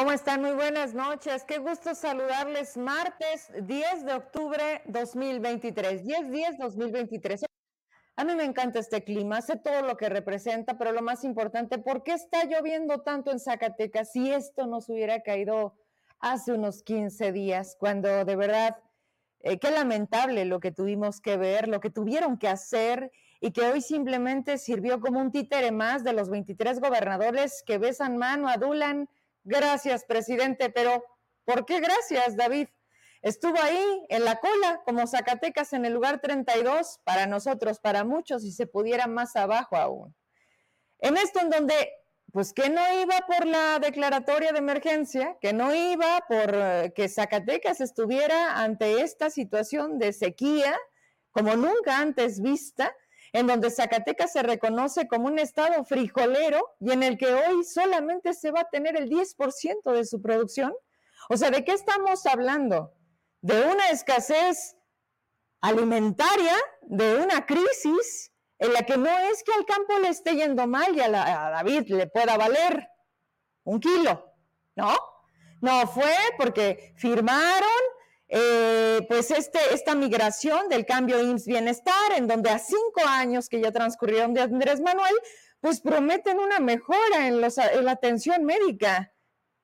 ¿Cómo están? Muy buenas noches. Qué gusto saludarles martes 10 de octubre 2023. 10-10 2023. A mí me encanta este clima, sé todo lo que representa, pero lo más importante, ¿por qué está lloviendo tanto en Zacatecas si esto nos hubiera caído hace unos 15 días, cuando de verdad, eh, qué lamentable lo que tuvimos que ver, lo que tuvieron que hacer y que hoy simplemente sirvió como un títere más de los 23 gobernadores que besan mano, adulan Gracias, presidente, pero ¿por qué gracias, David? Estuvo ahí en la cola como Zacatecas en el lugar 32 para nosotros, para muchos, y se pudiera más abajo aún. En esto en donde, pues que no iba por la declaratoria de emergencia, que no iba por eh, que Zacatecas estuviera ante esta situación de sequía como nunca antes vista, en donde Zacatecas se reconoce como un estado frijolero y en el que hoy solamente se va a tener el 10% de su producción. O sea, ¿de qué estamos hablando? De una escasez alimentaria, de una crisis en la que no es que al campo le esté yendo mal y a, a David le pueda valer un kilo, ¿no? No fue porque firmaron eh, pues este, esta migración del cambio IMSS Bienestar, en donde a cinco años que ya transcurrieron de Andrés Manuel, pues prometen una mejora en, en la atención médica,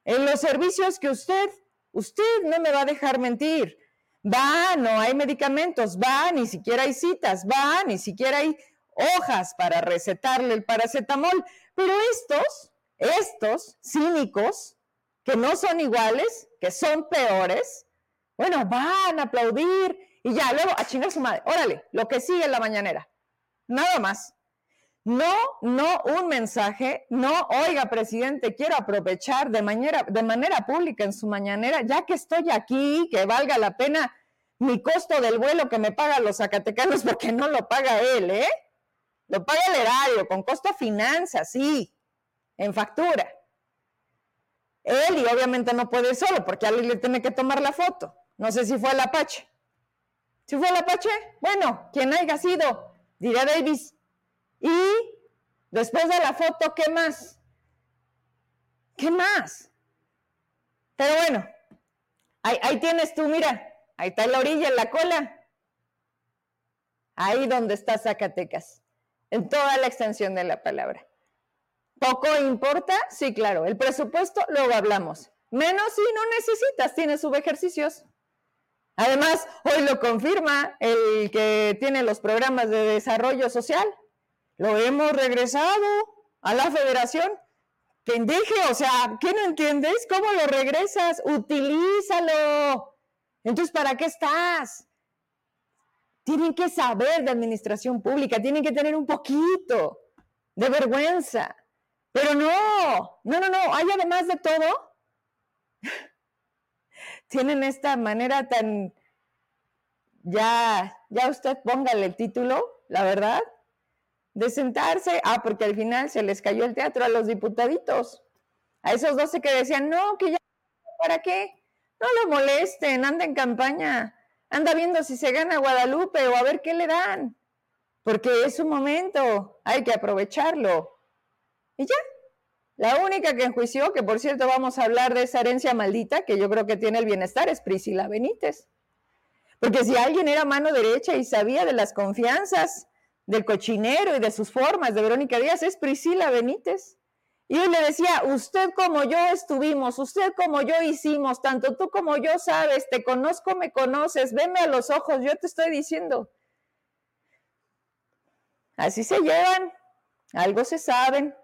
en los servicios que usted, usted no me va a dejar mentir. Va, no hay medicamentos, va, ni siquiera hay citas, va, ni siquiera hay hojas para recetarle el paracetamol. Pero estos, estos cínicos, que no son iguales, que son peores, bueno, van a aplaudir y ya, luego a chingar su madre. Órale, lo que sigue en la mañanera. Nada más. No, no un mensaje, no, oiga, presidente, quiero aprovechar de manera, de manera pública en su mañanera, ya que estoy aquí, que valga la pena mi costo del vuelo que me pagan los zacatecanos, porque no lo paga él, ¿eh? Lo paga el erario, con costo finanzas, sí, en factura. Él y obviamente no puede ir solo, porque alguien le tiene que tomar la foto. No sé si fue el Apache. ¿Si fue el Apache? Bueno, quien haya sido, dirá Davis. Y después de la foto, ¿qué más? ¿Qué más? Pero bueno, ahí, ahí tienes tú, mira, ahí está la orilla, en la cola. Ahí donde está Zacatecas, en toda la extensión de la palabra. ¿Poco importa? Sí, claro. El presupuesto, luego hablamos. Menos si no necesitas, tienes subejercicios. Además, hoy lo confirma el que tiene los programas de desarrollo social. Lo hemos regresado a la federación. Pendeje, o sea, ¿qué no entiendes? ¿Cómo lo regresas? Utilízalo. Entonces, ¿para qué estás? Tienen que saber de administración pública, tienen que tener un poquito de vergüenza. Pero no, no, no, no, hay además de todo tienen esta manera tan, ya, ya usted póngale el título, la verdad, de sentarse, ah, porque al final se les cayó el teatro a los diputaditos, a esos doce que decían, no, que ya, ¿para qué? No lo molesten, anda en campaña, anda viendo si se gana Guadalupe o a ver qué le dan, porque es un momento, hay que aprovecharlo. Y ya, la única que enjuició, que por cierto vamos a hablar de esa herencia maldita que yo creo que tiene el bienestar, es Priscila Benítez. Porque si alguien era mano derecha y sabía de las confianzas del cochinero y de sus formas de Verónica Díaz, es Priscila Benítez. Y él le decía, usted como yo estuvimos, usted como yo hicimos, tanto tú como yo sabes, te conozco, me conoces, veme a los ojos, yo te estoy diciendo. Así se llevan, algo se saben,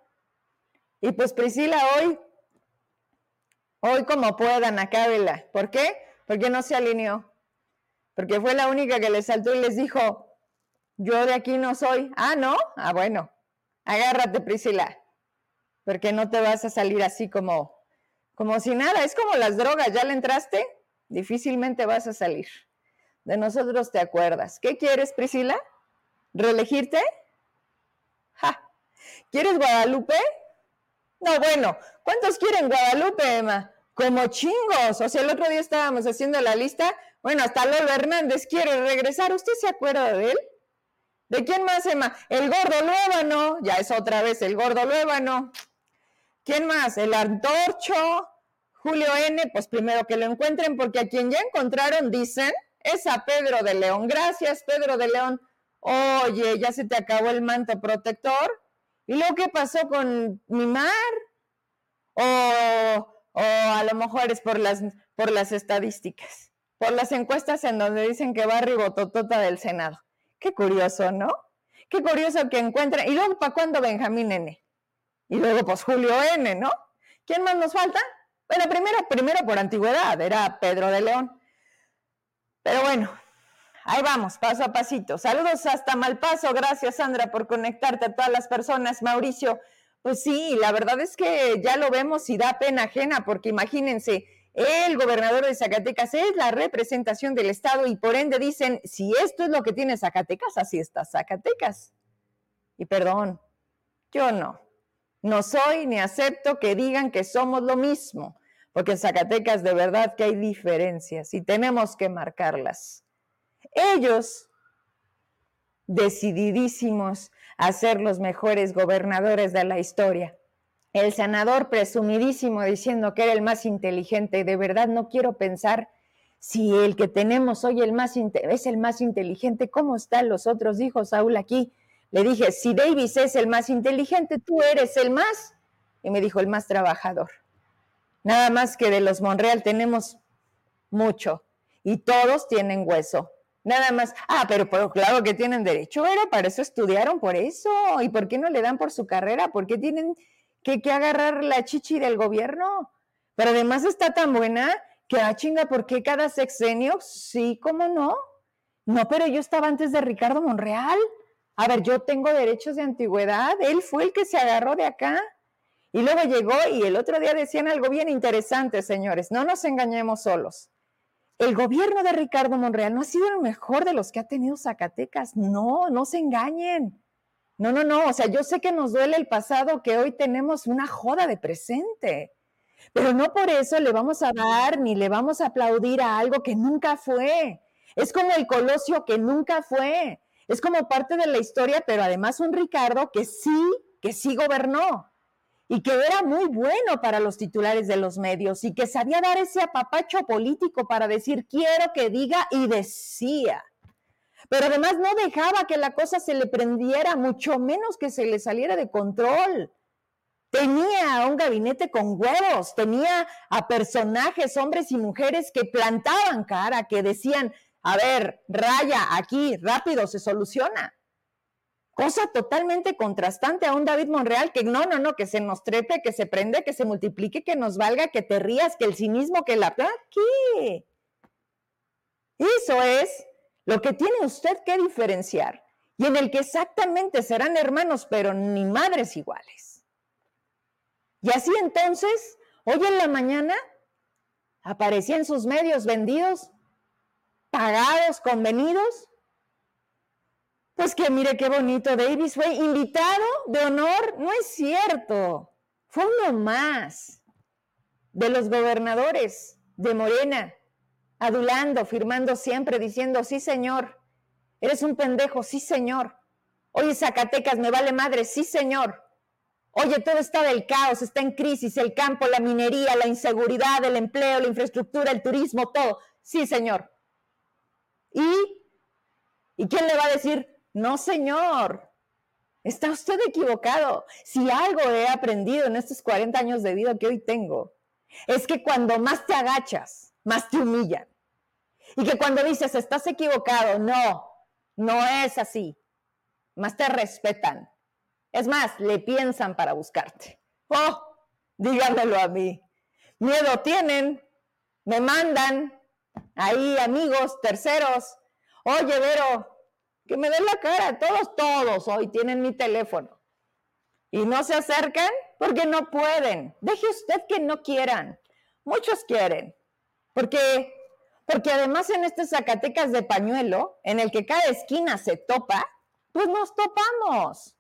y pues Priscila hoy, hoy como puedan, acábela. ¿Por qué? Porque no se alineó. Porque fue la única que les saltó y les dijo, yo de aquí no soy. Ah, ¿no? Ah, bueno, agárrate Priscila, porque no te vas a salir así como, como si nada. Es como las drogas, ya le entraste, difícilmente vas a salir. De nosotros te acuerdas. ¿Qué quieres, Priscila? ¿Reelegirte? Ja. ¿Quieres Guadalupe? No, bueno, ¿cuántos quieren Guadalupe, Emma? Como chingos. O sea, el otro día estábamos haciendo la lista. Bueno, hasta Lolo Hernández quiere regresar. ¿Usted se acuerda de él? ¿De quién más, Emma? El gordo Luébano. Ya es otra vez el gordo Luébano. ¿Quién más? El antorcho. Julio N., pues primero que lo encuentren, porque a quien ya encontraron, dicen, es a Pedro de León. Gracias, Pedro de León. Oye, ya se te acabó el manto protector. ¿Y luego qué pasó con mi mar? O, a lo mejor es por las, por las estadísticas, por las encuestas en donde dicen que va ribototota del Senado. Qué curioso, ¿no? Qué curioso que encuentren. ¿Y luego para cuándo Benjamín N? Y luego pues Julio N, ¿no? ¿Quién más nos falta? Bueno, primero, primero por antigüedad, era Pedro de León. Pero bueno, ahí vamos, paso a pasito. Saludos hasta Malpaso. Gracias, Sandra, por conectarte a todas las personas. Mauricio, pues sí, la verdad es que ya lo vemos y da pena ajena, porque imagínense, el gobernador de Zacatecas es la representación del Estado y por ende dicen, si esto es lo que tiene Zacatecas, así está Zacatecas. Y perdón, yo no. No soy ni acepto que digan que somos lo mismo, porque en Zacatecas de verdad que hay diferencias y tenemos que marcarlas. Ellos, decididísimos a ser los mejores gobernadores de la historia, el senador presumidísimo diciendo que era el más inteligente. De verdad no quiero pensar si el que tenemos hoy el más es el más inteligente, ¿cómo están los otros? Dijo Saúl aquí. Le dije, si Davis es el más inteligente, tú eres el más. Y me dijo, el más trabajador. Nada más que de los Monreal tenemos mucho y todos tienen hueso. Nada más. Ah, pero, claro que tienen derecho, era para eso estudiaron, por eso. ¿Y por qué no le dan por su carrera? ¿Por qué tienen que, que agarrar la chichi del gobierno. Pero además está tan buena que, ah, chinga, ¿por qué cada sexenio? Sí, ¿cómo no? No, pero yo estaba antes de Ricardo Monreal. A ver, yo tengo derechos de antigüedad. Él fue el que se agarró de acá. Y luego llegó y el otro día decían algo bien interesante, señores. No nos engañemos solos. El gobierno de Ricardo Monreal no ha sido el mejor de los que ha tenido Zacatecas. No, no se engañen. No, no, no, o sea, yo sé que nos duele el pasado, que hoy tenemos una joda de presente, pero no por eso le vamos a dar ni le vamos a aplaudir a algo que nunca fue. Es como el Colosio que nunca fue. Es como parte de la historia, pero además un Ricardo que sí, que sí gobernó y que era muy bueno para los titulares de los medios y que sabía dar ese apapacho político para decir quiero que diga y decía pero además no dejaba que la cosa se le prendiera, mucho menos que se le saliera de control. Tenía un gabinete con huevos, tenía a personajes, hombres y mujeres que plantaban cara, que decían, a ver, raya, aquí, rápido, se soluciona. Cosa totalmente contrastante a un David Monreal que no, no, no, que se nos trepe, que se prende, que se multiplique, que nos valga, que te rías, que el cinismo, que la... ¿Qué? Eso es lo que tiene usted que diferenciar y en el que exactamente serán hermanos, pero ni madres iguales. Y así entonces, hoy en la mañana, aparecían sus medios vendidos, pagados, convenidos. Pues que mire qué bonito, Davis fue invitado de honor, no es cierto, fue uno más de los gobernadores de Morena, adulando, firmando siempre, diciendo, sí señor, eres un pendejo, sí señor. Oye, Zacatecas, me vale madre, sí señor. Oye, todo está del caos, está en crisis, el campo, la minería, la inseguridad, el empleo, la infraestructura, el turismo, todo. Sí, señor. ¿Y? ¿Y quién le va a decir, no, señor? Está usted equivocado. Si algo he aprendido en estos 40 años de vida que hoy tengo, es que cuando más te agachas, más te humillan. Y que cuando dices, estás equivocado, no, no es así. Más te respetan. Es más, le piensan para buscarte. Oh, díganmelo a mí. Miedo tienen, me mandan ahí amigos, terceros. Oye, Vero, que me den la cara. Todos, todos hoy tienen mi teléfono. Y no se acercan porque no pueden. Deje usted que no quieran. Muchos quieren. Porque porque además en este Zacatecas de pañuelo, en el que cada esquina se topa, pues nos topamos.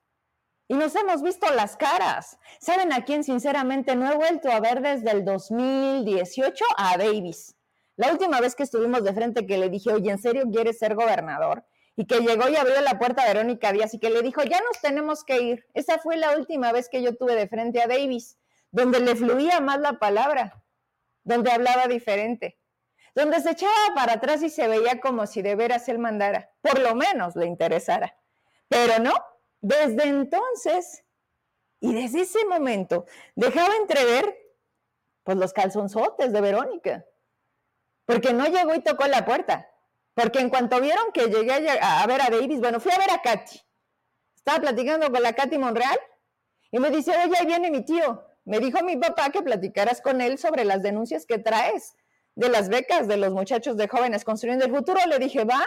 Y nos hemos visto las caras. ¿Saben a quién sinceramente no he vuelto a ver desde el 2018? A Davis. La última vez que estuvimos de frente que le dije, oye, ¿en serio quieres ser gobernador? Y que llegó y abrió la puerta a Verónica Díaz y que le dijo, ya nos tenemos que ir. Esa fue la última vez que yo tuve de frente a Davis, donde le fluía más la palabra. donde hablaba diferente, donde se echaba para atrás y se veía como si de veras él mandara, por lo menos le interesara. Pero no, desde entonces y desde ese momento dejaba entrever pues los calzonzotes de Verónica, porque no llegó y tocó la puerta, porque en cuanto vieron que llegué a, ver a Davis, bueno, fui a ver a Katy, estaba platicando con la Katy Monreal y me dice, oye, ahí viene mi tío, me dijo mi papá que platicaras con él sobre las denuncias que traes de las becas de los muchachos de jóvenes construyendo el futuro. Le dije, va.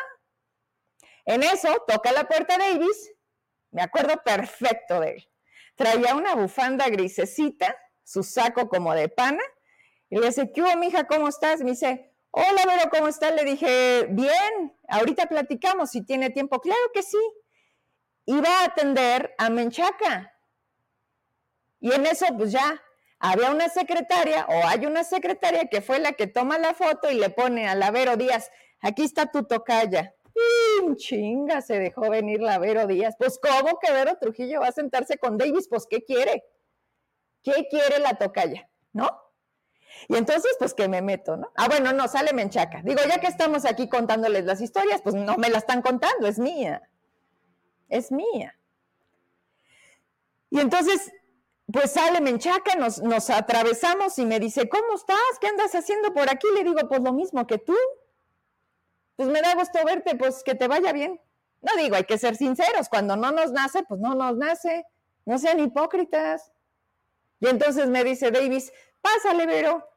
En eso toca la puerta Davis. Me acuerdo perfecto de él. Traía una bufanda grisecita, su saco como de pana. Y le dice, ¿qué hubo, mija? ¿Cómo estás? Me dice, hola, Vero, ¿cómo estás? Le dije, bien, ahorita platicamos si tiene tiempo. Claro que sí. Iba a atender a Menchaca, y en eso, pues ya había una secretaria o hay una secretaria que fue la que toma la foto y le pone a la Vero Díaz, aquí está tu tocaya. Y chinga, se dejó venir la Vero Díaz. Pues, ¿cómo que Vero Trujillo va a sentarse con Davis? Pues, ¿qué quiere? ¿Qué quiere la tocaya? ¿No? Y entonces, pues que me meto, ¿no? Ah, bueno, no, sale menchaca. Digo, ya que estamos aquí contándoles las historias, pues no me la están contando, es mía. Es mía. Y entonces pues sale Menchaca, nos, nos atravesamos y me dice, ¿cómo estás? ¿Qué andas haciendo por aquí? Le digo, pues lo mismo que tú. Pues me da gusto verte, pues que te vaya bien. No digo, hay que ser sinceros, cuando no nos nace, pues no nos nace. No sean hipócritas. Y entonces me dice Davis, pásale, Vero.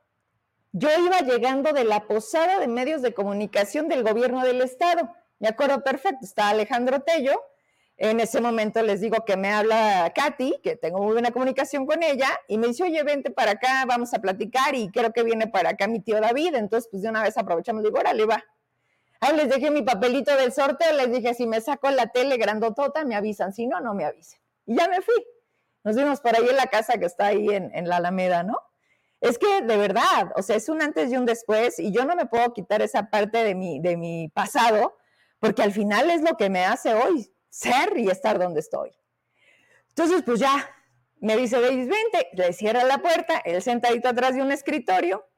Yo iba llegando de la posada de medios de comunicación del gobierno del estado. Me acuerdo perfecto, está Alejandro Tello, en ese momento les digo que me habla Katy, que tengo muy buena comunicación con ella, y me dice, oye, vente para acá, vamos a platicar, y creo que viene para acá mi tío David, entonces pues de una vez aprovechamos, digo, órale, va. Ahí les dejé mi papelito del sorteo, les dije, si me saco la tele grandotota, me avisan, si no, no me avisen. Y ya me fui. Nos vimos por ahí en la casa que está ahí en, en la Alameda, ¿no? Es que de verdad, o sea, es un antes y un después, y yo no me puedo quitar esa parte de mi, de mi pasado, porque al final es lo que me hace hoy ser y estar donde estoy. Entonces, pues ya, me dice Davis, vente, le cierra la puerta, él sentadito atrás de un escritorio,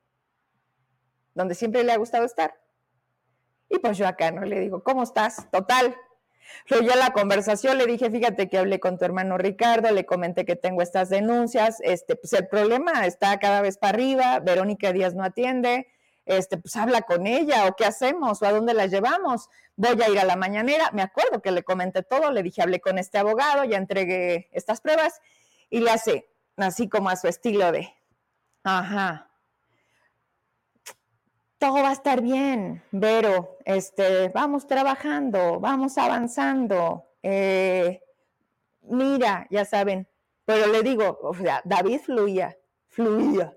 donde siempre le ha gustado estar. Y pues yo acá, ¿no? Le digo, ¿cómo estás? Total. Ya la conversación le dije, fíjate que hablé con tu hermano Ricardo, le comenté que tengo estas denuncias, este, pues el problema está cada vez para arriba, Verónica Díaz no atiende, este, pues habla con ella o qué hacemos o a dónde la llevamos. Voy a ir a la mañanera. Me acuerdo que le comenté todo, le dije, hablé con este abogado, ya entregué estas pruebas y le hace así como a su estilo de, ajá, todo va a estar bien, Vero, este, vamos trabajando, vamos avanzando. Eh, mira, ya saben, pero le digo, o sea, David fluía, fluía.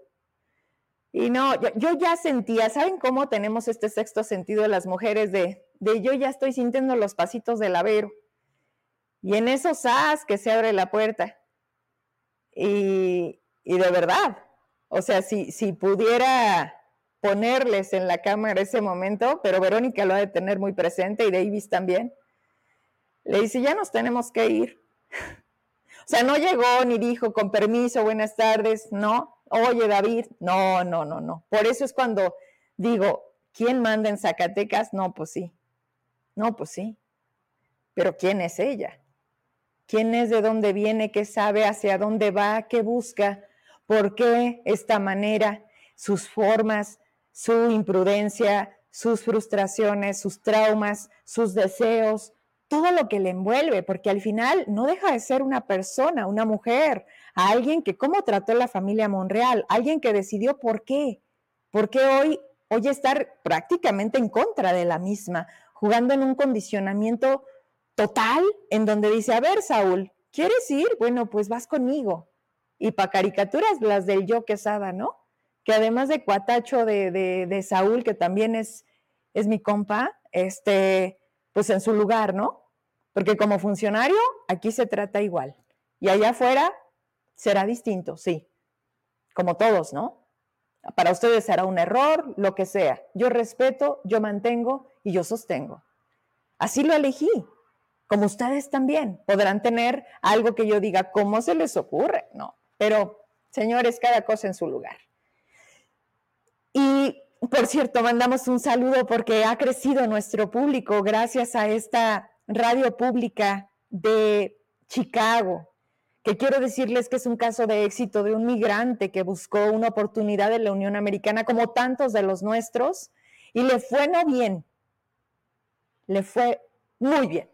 Y no, yo, ya sentía, ¿saben cómo tenemos este sexto sentido de las mujeres de, de yo ya estoy sintiendo los pasitos del lavero? Y en esos as que se abre la puerta. Y, y de verdad, o sea, si, si pudiera ponerles en la cámara ese momento, pero Verónica lo ha de tener muy presente y Davis también, le dice, ya nos tenemos que ir. o sea, no llegó ni dijo, con permiso, buenas tardes, no, oye David, no, no, no, no. Por eso es cuando digo, ¿quién manda en Zacatecas? No, pues sí. No, pues sí. Pero ¿quién es ella? ¿Quién es de dónde viene? ¿Qué sabe? ¿Hacia dónde va? ¿Qué busca? ¿Por qué esta manera? Sus formas, su imprudencia, sus frustraciones, sus traumas, sus deseos, todo lo que le envuelve, porque al final no deja de ser una persona, una mujer, alguien que cómo trató la familia Monreal, alguien que decidió por qué, por qué hoy, hoy estar prácticamente en contra de la misma, jugando en un condicionamiento total, en donde dice, a ver, Saúl, ¿quieres ir? Bueno, pues vas conmigo. Y para caricaturas, las del yo quesada, ¿no? Que además de cuatacho de, de, de Saúl, que también es, es mi compa, este, pues en su lugar, ¿no? Porque como funcionario, aquí se trata igual. Y allá afuera será distinto, sí. Como todos, ¿no? Para ustedes será un error, lo que sea. Yo respeto, yo mantengo y yo sostengo. Así lo elegí. Como ustedes también podrán tener algo que yo diga, ¿cómo se les ocurre? No, pero señores, cada cosa en su lugar. Y por cierto, mandamos un saludo porque ha crecido nuestro público gracias a esta radio pública de Chicago, que quiero decirles que es un caso de éxito de un migrante que buscó una oportunidad en la Unión Americana, como tantos de los nuestros, y le fue no bien, le fue muy bien.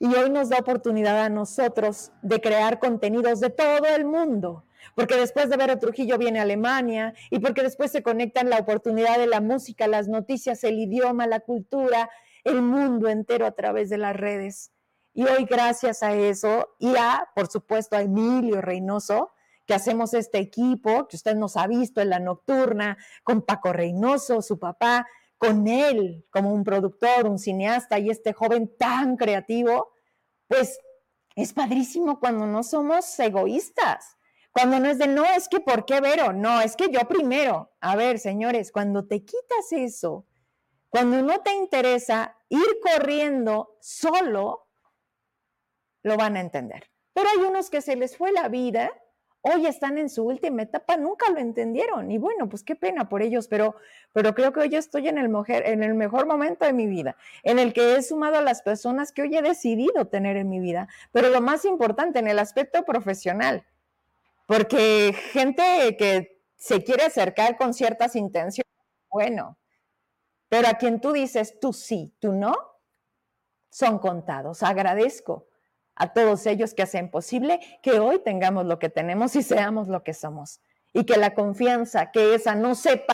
Y hoy nos da oportunidad a nosotros de crear contenidos de todo el mundo, porque después de Vero Trujillo viene Alemania y porque después se conectan la oportunidad de la música, las noticias, el idioma, la cultura, el mundo entero a través de las redes. Y hoy gracias a eso y a, por supuesto, a Emilio Reynoso, que hacemos este equipo, que usted nos ha visto en la nocturna, con Paco Reynoso, su papá, con él como un productor, un cineasta y este joven tan creativo, pues es padrísimo cuando no somos egoístas, cuando no es de, no, es que ¿por qué Vero? No, es que yo primero. A ver, señores, cuando te quitas eso, cuando no te interesa ir corriendo solo, lo van a entender. Pero hay unos que se les fue la vida hoy están en su última etapa, nunca lo entendieron. Y bueno, pues qué pena por ellos, pero, pero creo que hoy estoy en el, mejor, en el mejor momento de mi vida, en el que he sumado a las personas que hoy he decidido tener en mi vida, pero lo más importante, en el aspecto profesional, porque gente que se quiere acercar con ciertas intenciones, bueno, pero a quien tú dices tú sí, tú no, son contados. Agradezco a todos ellos que hacen posible que hoy tengamos lo que tenemos y seamos lo que somos. Y que la confianza que esa no sepa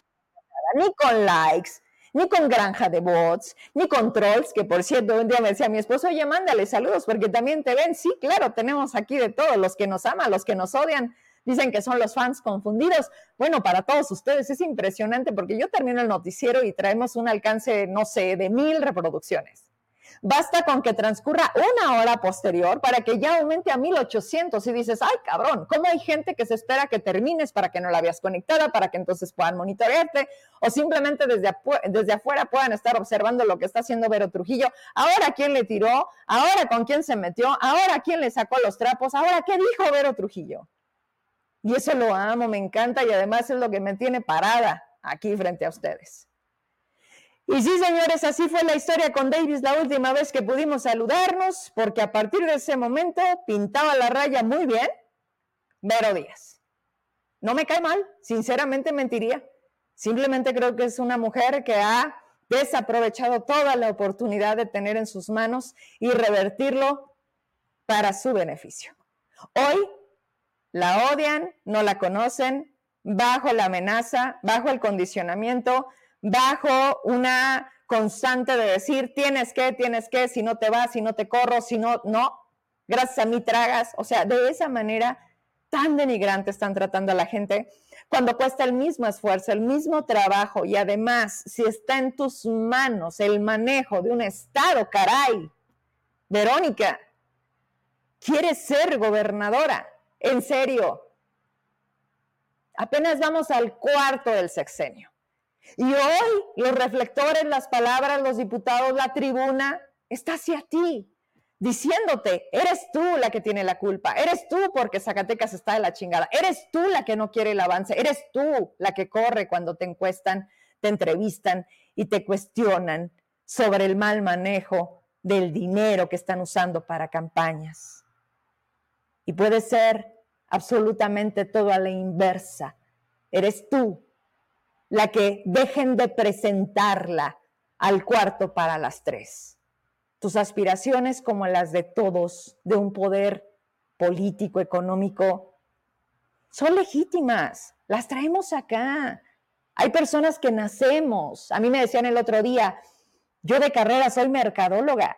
ni con likes, ni con granja de bots, ni con trolls, que por cierto, un día me decía mi esposo, oye, mándale saludos porque también te ven. Sí, claro, tenemos aquí de todos, los que nos aman, los que nos odian, dicen que son los fans confundidos. Bueno, para todos ustedes es impresionante porque yo termino el noticiero y traemos un alcance, no sé, de mil reproducciones. Basta con que transcurra una hora posterior para que ya aumente a 1800 y dices, ay cabrón, ¿cómo hay gente que se espera que termines para que no la veas conectada, para que entonces puedan monitorearte o simplemente desde, desde afuera puedan estar observando lo que está haciendo Vero Trujillo? Ahora quién le tiró, ahora con quién se metió, ahora quién le sacó los trapos, ahora qué dijo Vero Trujillo. Y eso lo amo, me encanta y además es lo que me tiene parada aquí frente a ustedes. Y sí, señores, así fue la historia con Davis la última vez que pudimos saludarnos, porque a partir de ese momento pintaba la raya muy bien Vero Díaz. No me cae mal, sinceramente mentiría. Simplemente creo que es una mujer que ha desaprovechado toda la oportunidad de tener en sus manos y revertirlo para su beneficio. Hoy la odian, no la conocen, bajo la amenaza, bajo el condicionamiento, bajo una constante de decir, tienes que, tienes que, si no te vas, si no te corro, si no, no, gracias a mí tragas. O sea, de esa manera tan denigrante están tratando a la gente cuando cuesta el mismo esfuerzo, el mismo trabajo y además si está en tus manos el manejo de un Estado, caray. Verónica, quieres ser gobernadora, en serio. Apenas vamos al cuarto del sexenio. Y hoy los reflectores, las palabras, los diputados, la tribuna, está hacia ti, diciéndote, eres tú la que tiene la culpa, eres tú porque Zacatecas está de la chingada, eres tú la que no quiere el avance, eres tú la que corre cuando te encuestan, te entrevistan y te cuestionan sobre el mal manejo del dinero que están usando para campañas. Y puede ser absolutamente todo a la inversa. Eres tú la que dejen de presentarla al cuarto para las tres. Tus aspiraciones, como las de todos, de un poder político, económico, son legítimas, las traemos acá. Hay personas que nacemos. A mí me decían el otro día, yo de carrera soy mercadóloga.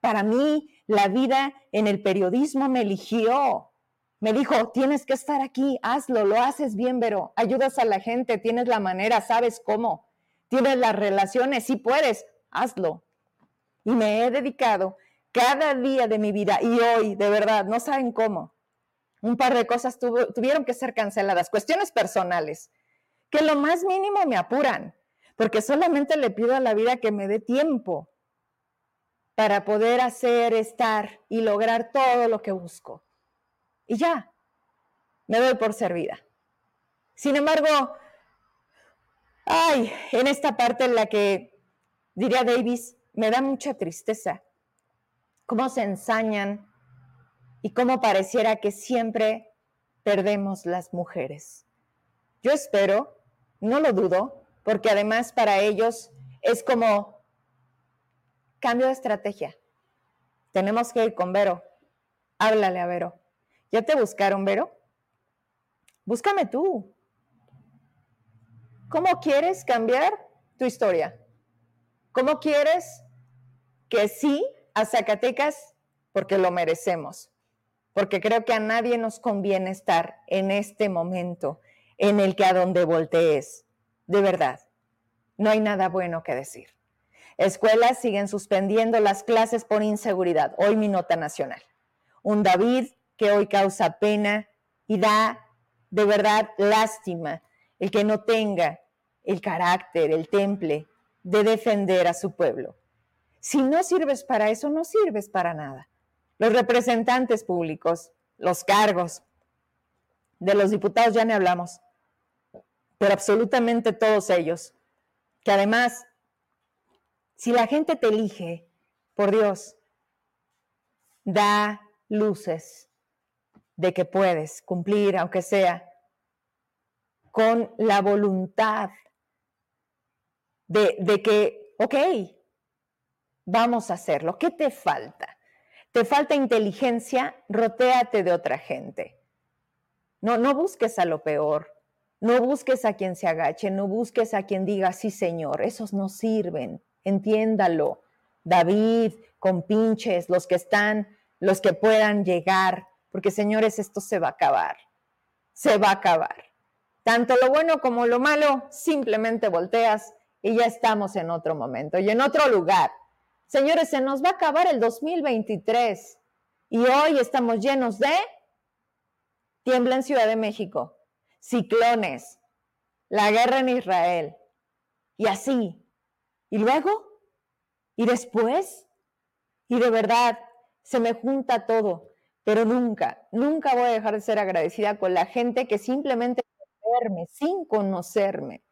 Para mí, la vida en el periodismo me eligió. Me dijo, tienes que estar aquí, hazlo, lo haces bien, pero ayudas a la gente, tienes la manera, sabes cómo, tienes las relaciones, si puedes, hazlo. Y me he dedicado cada día de mi vida y hoy, de verdad, no saben cómo. Un par de cosas tuvieron que ser canceladas, cuestiones personales, que lo más mínimo me apuran, porque solamente le pido a la vida que me dé tiempo para poder hacer, estar y lograr todo lo que busco y ya, me doy por servida. Sin embargo, Ay, en esta parte en la que, diría Davis, me da mucha tristeza cómo se ensañan y cómo pareciera que siempre perdemos las mujeres. Yo espero, no lo dudo, porque además para ellos es como cambio de estrategia. Tenemos que ir con Vero. Háblale a Vero. ¿Ya te buscaron, Vero? Búscame tú. ¿Cómo quieres cambiar tu historia? ¿Cómo quieres que sí a Zacatecas? Porque lo merecemos. Porque creo que a nadie nos conviene estar en este momento en el que a donde voltees, de verdad, no hay nada bueno que decir. Escuelas siguen suspendiendo las clases por inseguridad. Hoy mi nota nacional. Un David que hoy causa pena y da de verdad lástima el que no tenga el carácter, el temple de defender a su pueblo. Si no sirves para eso, no sirves para nada. Los representantes públicos, los cargos de los diputados, ya ni hablamos, pero absolutamente todos ellos, que además, si la gente te elige, por Dios, da luces de que puedes cumplir, aunque sea con la voluntad de, que, ok, vamos a hacerlo. ¿Qué te falta? ¿Te falta inteligencia? Rotéate de otra gente. No, no busques a lo peor. No busques a quien se agache, no busques a quien diga, sí, señor, esos no sirven, entiéndalo. David, con pinches, los que están, los que puedan llegar, porque señores, esto se va a acabar, se va a acabar. Tanto lo bueno como lo malo, simplemente volteas y ya estamos en otro momento y en otro lugar. Señores, se nos va a acabar el 2023 y hoy estamos llenos de tiembla en Ciudad de México, ciclones, la guerra en Israel y así. Y luego, y después, y de verdad, se me junta todo, pero nunca, nunca voy a dejar de ser agradecida con la gente que simplemente sin conocerme.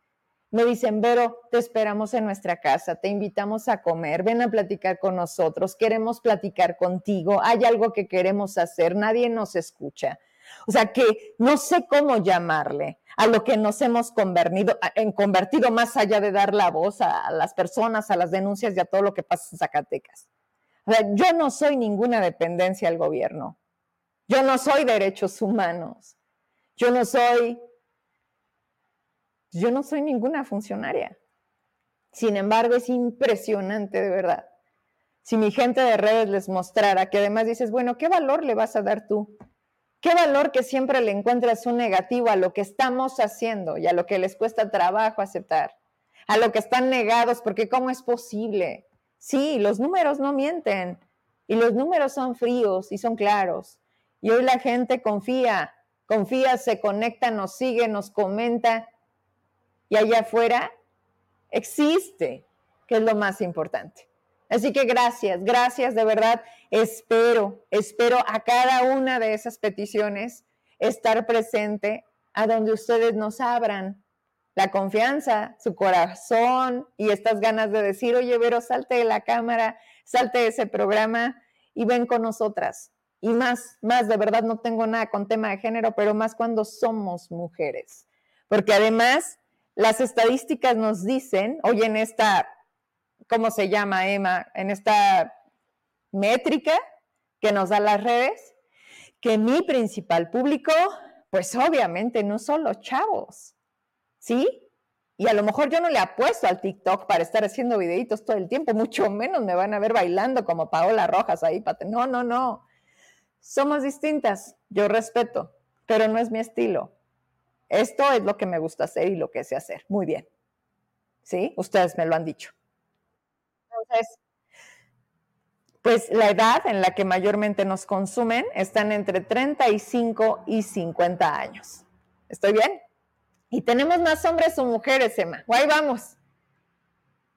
Me dicen, Vero, te esperamos en nuestra casa, te invitamos a comer, ven a platicar con nosotros, queremos platicar contigo, hay algo que queremos hacer, nadie nos escucha. O sea que no sé cómo llamarle a lo que nos hemos convertido, más allá de dar la voz a, las personas, a las denuncias y a todo lo que pasa en Zacatecas. O sea, yo no soy ninguna dependencia del gobierno. Yo no soy derechos humanos. Yo no soy yo no soy ninguna funcionaria. Sin embargo, es impresionante de verdad. Si mi gente de redes les mostrara que además dices, bueno, ¿qué valor le vas a dar tú? ¿Qué valor que siempre le encuentras un negativo a lo que estamos haciendo y a lo que les cuesta trabajo aceptar? A lo que están negados, porque ¿cómo es posible? Sí, los números no mienten y los números son fríos y son claros. Y hoy la gente confía, confía, se conecta, nos sigue, nos comenta y allá afuera existe, que es lo más importante. Así que gracias, gracias de verdad. Espero, espero a cada una de esas peticiones estar presente a donde ustedes nos abran la confianza, su corazón y estas ganas de decir, oye, Vero, salte de la cámara, salte de ese programa y ven con nosotras. Y más, más, de verdad no tengo nada con tema de género, pero más cuando somos mujeres. Porque además las estadísticas nos dicen, hoy en esta, ¿cómo se llama, Emma? En esta métrica que nos da las redes, que mi principal público, pues obviamente no son los chavos, ¿sí? Y a lo mejor yo no le apuesto al TikTok para estar haciendo videitos todo el tiempo, mucho menos me van a ver bailando como Paola Rojas ahí. No, no, no. Somos distintas, yo respeto, pero no es mi estilo. Esto es lo que me gusta hacer y lo que sé hacer. Muy bien. ¿Sí? Ustedes me lo han dicho. Entonces, pues la edad en la que mayormente nos consumen están entre 35 y 50 años. ¿Estoy bien? Y tenemos más hombres o mujeres, Emma. Ahí vamos.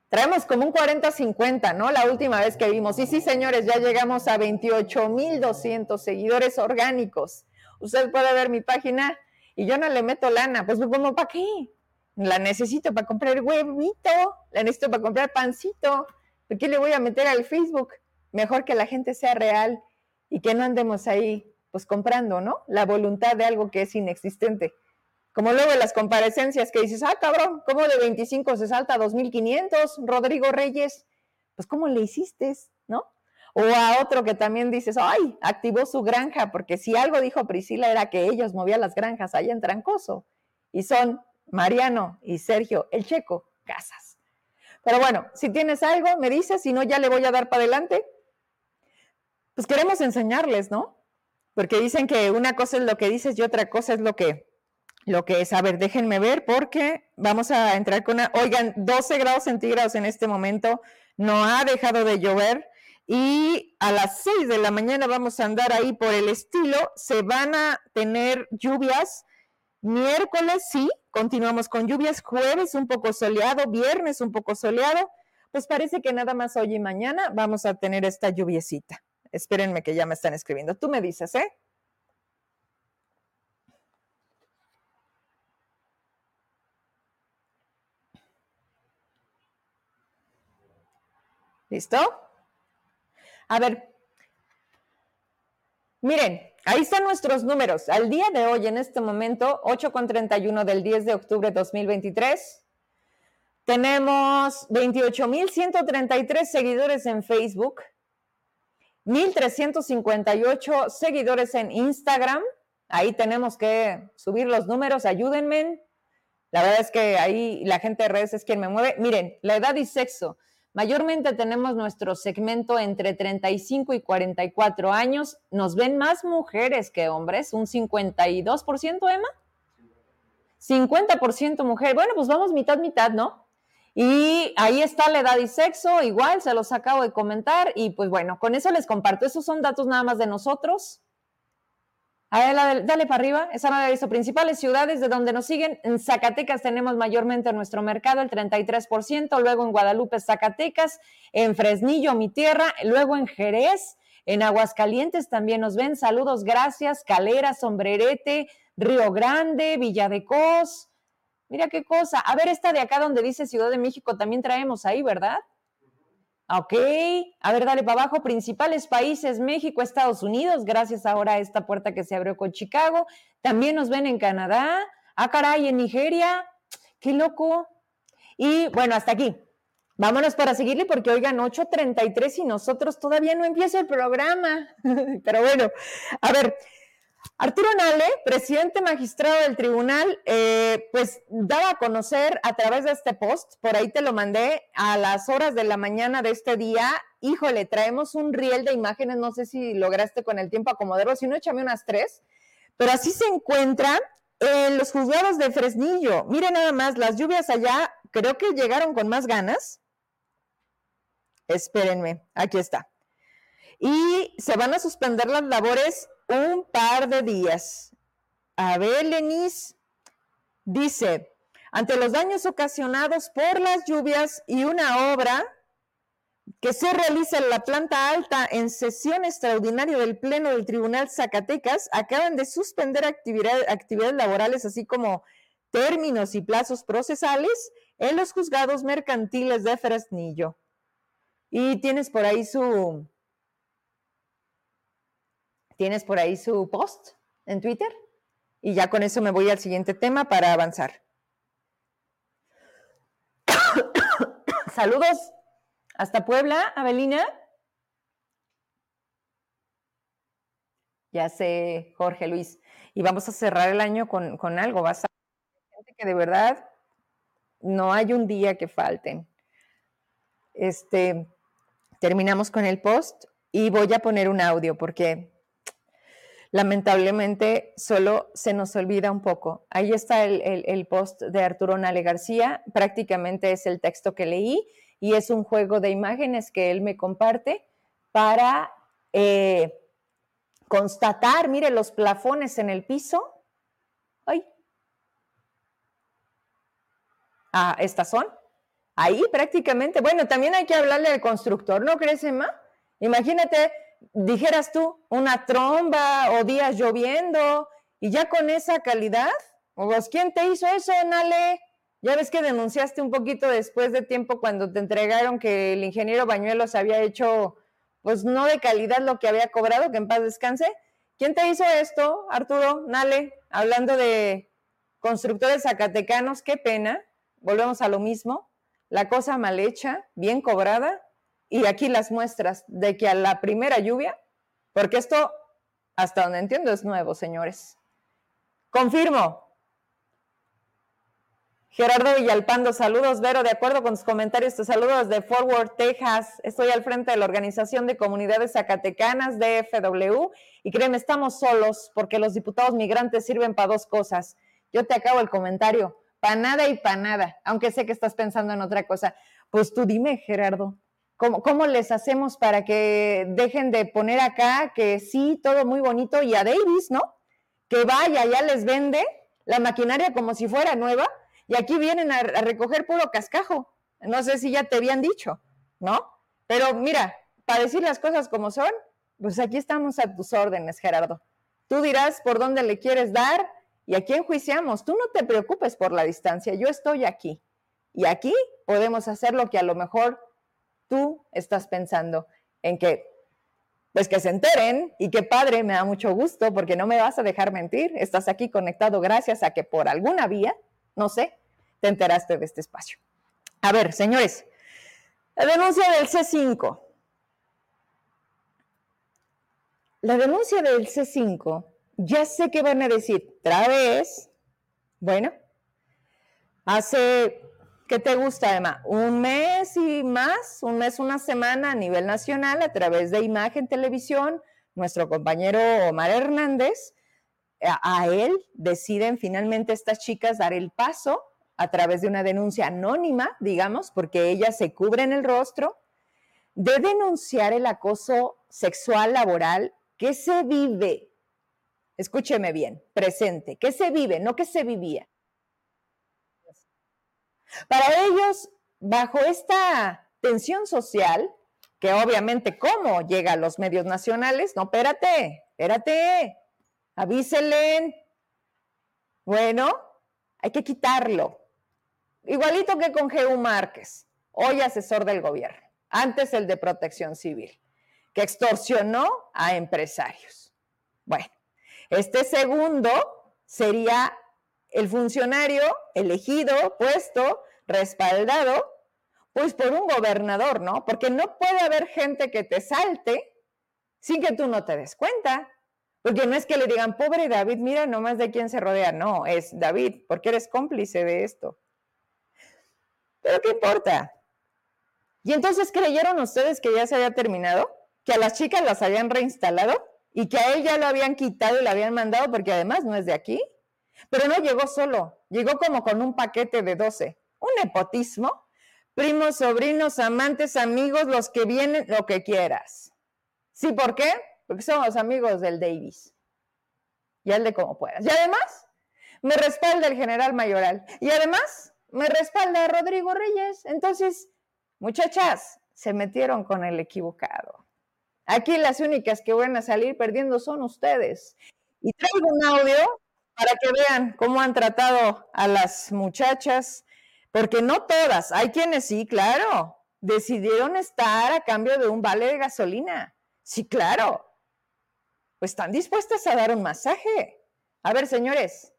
Traemos como un 40-50, ¿no? La última vez que vimos. Y sí, señores, ya llegamos a 28,200 seguidores orgánicos. Usted puede ver mi página y yo no le meto lana, pues como para qué? la necesito para comprar huevito, la necesito para comprar pancito. ¿Por qué le voy a meter al Facebook? Mejor que la gente sea real y que no andemos ahí pues comprando, ¿no? La voluntad de algo que es inexistente. Como luego las comparecencias que dices, ah, cabrón, ¿cómo de 25 se salta a 2500? Rodrigo Reyes, pues ¿cómo le hiciste, no? O a otro que también dices, ay, activó su granja, porque si algo dijo Priscila era que ellos movían las granjas allá en Trancoso. Y son Mariano y Sergio, el checo, casas. Pero bueno, si tienes algo, me dices, si no, ya le voy a dar para adelante. Pues queremos enseñarles, ¿no? Porque dicen que una cosa es lo que dices y otra cosa es lo que lo que es, a ver, déjenme ver porque vamos a entrar con una, oigan, 12 grados centígrados en este momento, no ha dejado de llover y a las 6 de la mañana vamos a andar ahí por el estilo, se van a tener lluvias, miércoles sí, continuamos con lluvias, jueves un poco soleado, viernes un poco soleado, pues parece que nada más hoy y mañana vamos a tener esta lluviecita. Espérenme que ya me están escribiendo. Tú me dices, ¿eh? ¿Listo? A ver, miren, ahí están nuestros números. Al día de hoy, en este momento, 8.31 del 10 de octubre de 2023, tenemos 28.133 seguidores en Facebook, 1.358 seguidores en Instagram. Ahí tenemos que subir los números, ayúdenme. La verdad es que ahí la gente de redes es quien me mueve. Miren, la edad y sexo. Mayormente tenemos nuestro segmento entre 35 y 44 años. Nos ven más mujeres que hombres, un 52%, Emma. 50% mujer. Bueno, pues vamos mitad, mitad, ¿no? Y ahí está la edad y sexo, igual, se los acabo de comentar. Y pues bueno, con eso les comparto. Esos son datos nada más de nosotros. A ver, dale, para arriba. Esa no la he visto. Principales ciudades de donde nos siguen. En Zacatecas tenemos mayormente nuestro mercado, el 33%. Luego en Guadalupe, Zacatecas. En Fresnillo, mi tierra. Luego en Jerez. En Aguascalientes también nos ven. Saludos, gracias. Calera, Sombrerete, Río Grande, Villa de Cos. Mira qué cosa. A ver, esta de acá donde dice Ciudad de México también traemos ahí, ¿verdad? Ok, a ver, dale para abajo. Principales países, México, Estados Unidos, gracias ahora a esta puerta que se abrió con Chicago. También nos ven en Canadá. Ah, caray, en Nigeria. Qué loco. Y bueno, hasta aquí. Vámonos para seguirle porque oigan, 8.33 y nosotros todavía no empieza el programa. Pero bueno, a ver, Arturo Nale, presidente magistrado del tribunal, eh, pues daba a conocer a través de este post, por ahí te lo mandé a las horas de la mañana de este día. Híjole, traemos un riel de imágenes, no sé si lograste con el tiempo acomodarlo, si no, échame unas tres. Pero así se encuentra en los juzgados de Fresnillo. Miren nada más, las lluvias allá creo que llegaron con más ganas. Espérenme, aquí está. Y se van a suspender las labores un par de días. Abel Lenis dice, ante los daños ocasionados por las lluvias y una obra que se realiza en la planta alta en sesión extraordinaria del Pleno del Tribunal Zacatecas, acaban de suspender actividades laborales, así como términos y plazos procesales en los juzgados mercantiles de Fresnillo. Y tienes por ahí su, tienes por ahí su post en Twitter y ya con eso me voy al siguiente tema para avanzar. Saludos hasta Puebla, Avelina. Ya sé, Jorge Luis. Y vamos a cerrar el año con, con algo. Vas a gente que de verdad no hay un día que falten. Este, terminamos con el post y voy a poner un audio porque lamentablemente solo se nos olvida un poco. Ahí está el, post de Arturo Nale García, prácticamente es el texto que leí y es un juego de imágenes que él me comparte para eh, constatar, mire, los plafones en el piso. Ay. Ah, estas son. Ahí prácticamente, bueno, también hay que hablarle al constructor, ¿no crees, Emma? Imagínate dijeras tú, una tromba o días lloviendo y ya con esa calidad, pues ¿quién te hizo eso, Nale? Ya ves que denunciaste un poquito después de tiempo cuando te entregaron que el ingeniero Bañuelos había hecho, pues no de calidad lo que había cobrado, que en paz descanse. ¿Quién te hizo esto, Arturo? Nale, hablando de constructores zacatecanos, qué pena, volvemos a lo mismo, la cosa mal hecha, bien cobrada, y aquí las muestras de que a la primera lluvia, porque esto, hasta donde entiendo, es nuevo, señores. Confirmo, Gerardo Villalpando, saludos, Vero, de acuerdo con tus comentarios, te saludo desde Forward, Texas. Estoy al frente de la Organización de Comunidades Zacatecanas de FW y créeme, estamos solos porque los diputados migrantes sirven para dos cosas. Yo te acabo el comentario, para nada y para nada, aunque sé que estás pensando en otra cosa. Pues tú dime, Gerardo, ¿cómo, ¿cómo les hacemos para que dejen de poner acá que sí, todo muy bonito y a Davis, ¿no? Que vaya, ya les vende la maquinaria como si fuera nueva y aquí vienen a, recoger puro cascajo. No sé si ya te habían dicho, ¿no? Pero mira, para decir las cosas como son, pues aquí estamos a tus órdenes, Gerardo. Tú dirás por dónde le quieres dar y a quién juiciamos. Tú no te preocupes por la distancia, yo estoy aquí. Y aquí podemos hacer lo que a lo mejor tú estás pensando, en que, pues que se enteren y que padre, me da mucho gusto porque no me vas a dejar mentir. Estás aquí conectado gracias a que por alguna vía no sé, te enteraste de este espacio. A ver, señores, la denuncia del C5. La denuncia del C5, ya sé que van a decir, otra vez, bueno, hace, ¿qué te gusta, Emma? Un mes y más, un mes, una semana a nivel nacional, a través de Imagen Televisión, nuestro compañero Omar Hernández a él deciden finalmente estas chicas dar el paso a través de una denuncia anónima, digamos, porque ellas se cubren el rostro, de denunciar el acoso sexual laboral. Que se vive, escúcheme bien, presente, que se vive, no que se vivía. Para ellos, bajo esta tensión social, que obviamente cómo llega a los medios nacionales, no, espérate, espérate, avíselen. Bueno, hay que quitarlo. Igualito que con G.U. Márquez, hoy asesor del gobierno, antes el de protección civil, que extorsionó a empresarios. Bueno, este segundo sería el funcionario elegido, puesto, respaldado, pues por un gobernador, ¿no? Porque no puede haber gente que te salte sin que tú no te des cuenta. Porque no es que le digan, pobre David, mira nomás de quién se rodea. No, es David, porque eres cómplice de esto. Pero ¿qué importa? Y entonces creyeron ustedes que ya se había terminado, que a las chicas las habían reinstalado y que a él ya lo habían quitado y lo habían mandado porque además no es de aquí. Pero no llegó solo, llegó como con un paquete de 12. Un nepotismo. Primos, sobrinos, amantes, amigos, los que vienen, lo que quieras. ¿Sí por qué? porque somos amigos del Davis. Y el de como puedas. Y además, me respalda el general mayoral. Y además, me respalda Rodrigo Reyes. Entonces, muchachas, se metieron con el equivocado. Aquí las únicas que van a salir perdiendo son ustedes. Y traigo un audio para que vean cómo han tratado a las muchachas, porque no todas, hay quienes sí, claro, decidieron estar a cambio de un vale de gasolina. Sí, claro, pues están dispuestas a dar un masaje. A ver, señores,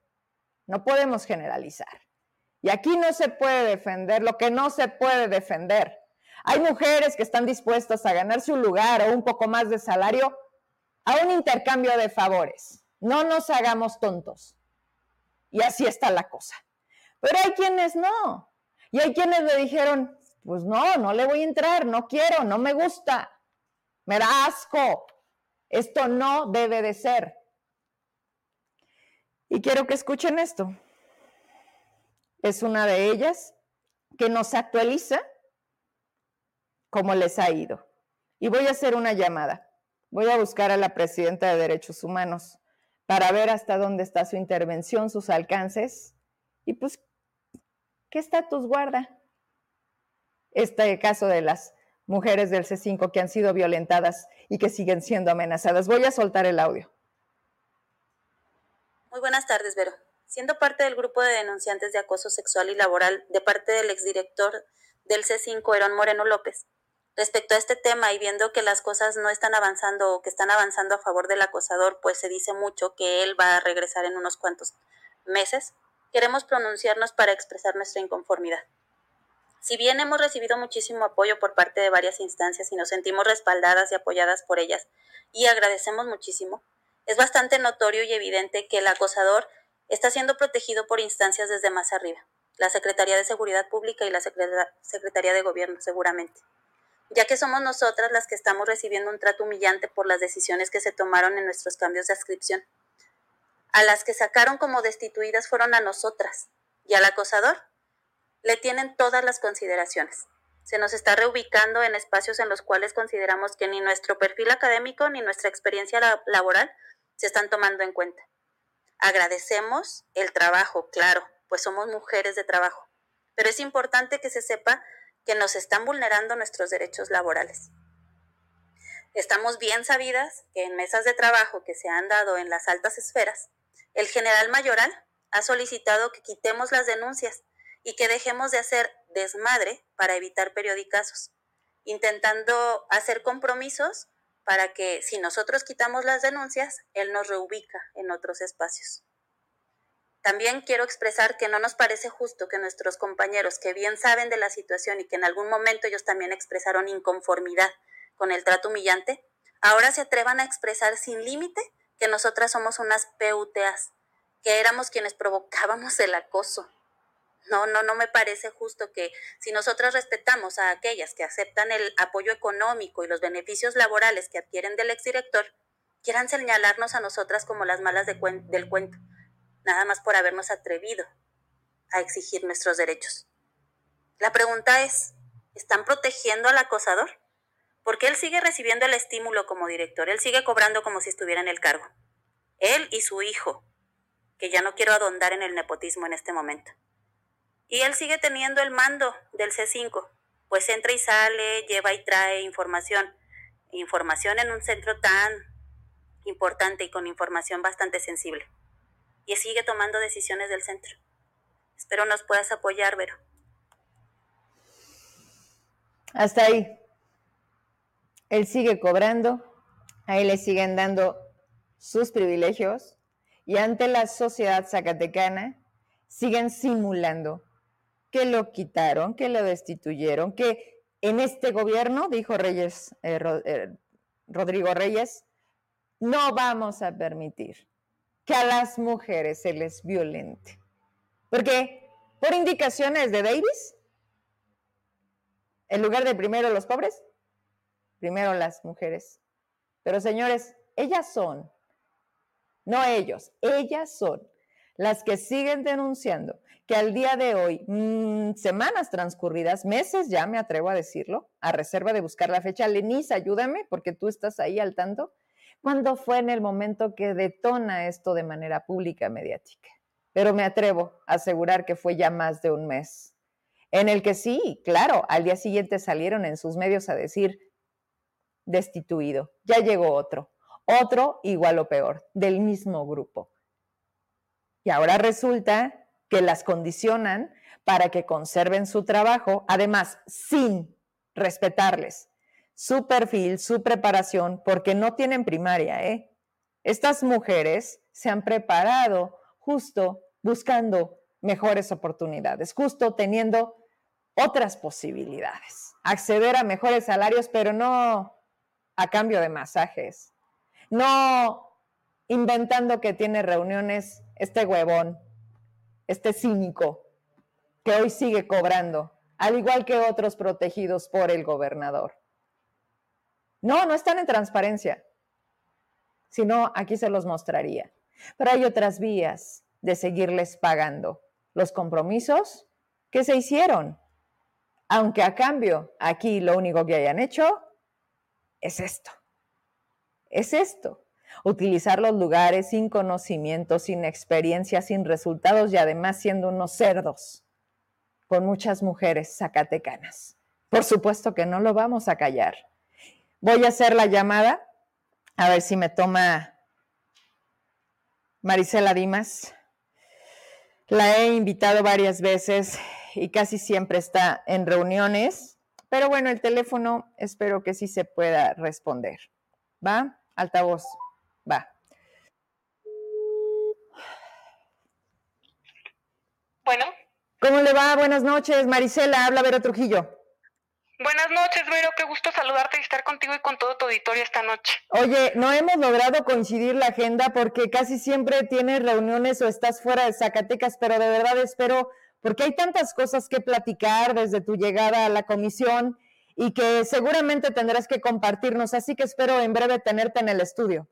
no podemos generalizar. Y aquí no se puede defender lo que no se puede defender. Hay mujeres que están dispuestas a ganarse un lugar o un poco más de salario a un intercambio de favores. No nos hagamos tontos. Y así está la cosa. Pero hay quienes no. Y hay quienes le dijeron, pues no, no le voy a entrar, no quiero, no me gusta, me da asco, esto no debe de ser. Y quiero que escuchen esto. Es una de ellas que nos actualiza cómo les ha ido. Y voy a hacer una llamada. Voy a buscar a la presidenta de Derechos Humanos para ver hasta dónde está su intervención, sus alcances y pues qué estatus guarda este caso de las mujeres del C5 que han sido violentadas y que siguen siendo amenazadas. Voy a soltar el audio. Muy buenas tardes, Vero. siendo parte del grupo de denunciantes de acoso sexual y laboral de parte del exdirector del C5, Herón Moreno López. Respecto a este tema y viendo que las cosas no están avanzando o que están avanzando a favor del acosador, pues se dice mucho que él va a regresar en unos cuantos meses, queremos pronunciarnos para expresar nuestra inconformidad. Si bien hemos recibido muchísimo apoyo por parte de varias instancias y nos sentimos respaldadas y apoyadas por ellas, y agradecemos muchísimo, es bastante notorio y evidente que el acosador está siendo protegido por instancias desde más arriba, la Secretaría de Seguridad Pública y la Secretaría de Gobierno seguramente, ya que somos nosotras las que estamos recibiendo un trato humillante por las decisiones que se tomaron en nuestros cambios de adscripción. A las que sacaron como destituidas fueron a nosotras, y al acosador le tienen todas las consideraciones. Se nos está reubicando en espacios en los cuales consideramos que ni nuestro perfil académico ni nuestra experiencia laboral se están tomando en cuenta. Agradecemos el trabajo, claro, pues somos mujeres de trabajo, pero es importante que se sepa que nos están vulnerando nuestros derechos laborales. Estamos bien sabidas que en mesas de trabajo que se han dado en las altas esferas, el general mayoral ha solicitado que quitemos las denuncias y que dejemos de hacer desmadre para evitar periodicazos, intentando hacer compromisos para que si nosotros quitamos las denuncias, él nos reubica en otros espacios. También quiero expresar que no nos parece justo que nuestros compañeros que bien saben de la situación y que en algún momento ellos también expresaron inconformidad con el trato humillante, ahora se atrevan a expresar sin límite que nosotras somos unas PUTAs, que éramos quienes provocábamos el acoso, no, no, no me parece justo que si nosotras respetamos a aquellas que aceptan el apoyo económico y los beneficios laborales que adquieren del exdirector, quieran señalarnos a nosotras como las malas del cuento, nada más por habernos atrevido a exigir nuestros derechos. La pregunta es, ¿están protegiendo al acosador? Porque él sigue recibiendo el estímulo como director, él sigue cobrando como si estuviera en el cargo. Él y su hijo, que ya no quiero adondar en el nepotismo en este momento. Y él sigue teniendo el mando del C5, pues entra y sale, lleva y trae información. Información en un centro tan importante y con información bastante sensible. Y sigue tomando decisiones del centro. Espero nos puedas apoyar, Vero. Hasta ahí. Él sigue cobrando, a él le siguen dando sus privilegios y ante la sociedad zacatecana siguen simulando que lo quitaron, que lo destituyeron, que en este gobierno, dijo Reyes, eh, eh, Rodrigo Reyes, no vamos a permitir que a las mujeres se les violente. Porque por indicaciones de Davis, en lugar de primero los pobres, primero las mujeres. Pero señores, ellas son, no ellos, ellas son las que siguen denunciando que al día de hoy, mm, semanas transcurridas, meses ya me atrevo a decirlo, a reserva de buscar la fecha, Lenise, ayúdame porque tú estás ahí al tanto, ¿cuándo fue en el momento que detona esto de manera pública mediática? Pero me atrevo a asegurar que fue ya más de un mes, en el que sí, claro, al día siguiente salieron en sus medios a decir, destituido, ya llegó otro, otro igual o peor, del mismo grupo. Y ahora resulta que las condicionan para que conserven su trabajo, además sin respetarles su perfil, su preparación, porque no tienen primaria. ¿eh? Estas mujeres se han preparado justo buscando mejores oportunidades, justo teniendo otras posibilidades, acceder a mejores salarios, pero no a cambio de masajes, no inventando que tiene reuniones este huevón este cínico que hoy sigue cobrando, al igual que otros protegidos por el gobernador. No, no están en transparencia, sino aquí se los mostraría. Pero hay otras vías de seguirles pagando los compromisos que se hicieron, aunque a cambio aquí lo único que hayan hecho es esto, es esto utilizar los lugares sin conocimiento, sin experiencia, sin resultados y además siendo unos cerdos con muchas mujeres zacatecanas. Por supuesto que no lo vamos a callar. Voy a hacer la llamada, a ver si me toma Marisela Dimas. La he invitado varias veces y casi siempre está en reuniones, pero bueno, el teléfono espero que sí se pueda responder. ¿Va? Altavoz. Va. Bueno. ¿Cómo le va? Buenas noches, Marisela. Habla Vera Trujillo. Buenas noches, Vero. Qué gusto saludarte y estar contigo y con todo tu auditorio esta noche. Oye, no hemos logrado coincidir la agenda porque casi siempre tienes reuniones o estás fuera de Zacatecas, pero de verdad espero, porque hay tantas cosas que platicar desde tu llegada a la comisión y que seguramente tendrás que compartirnos, así que espero en breve tenerte en el estudio.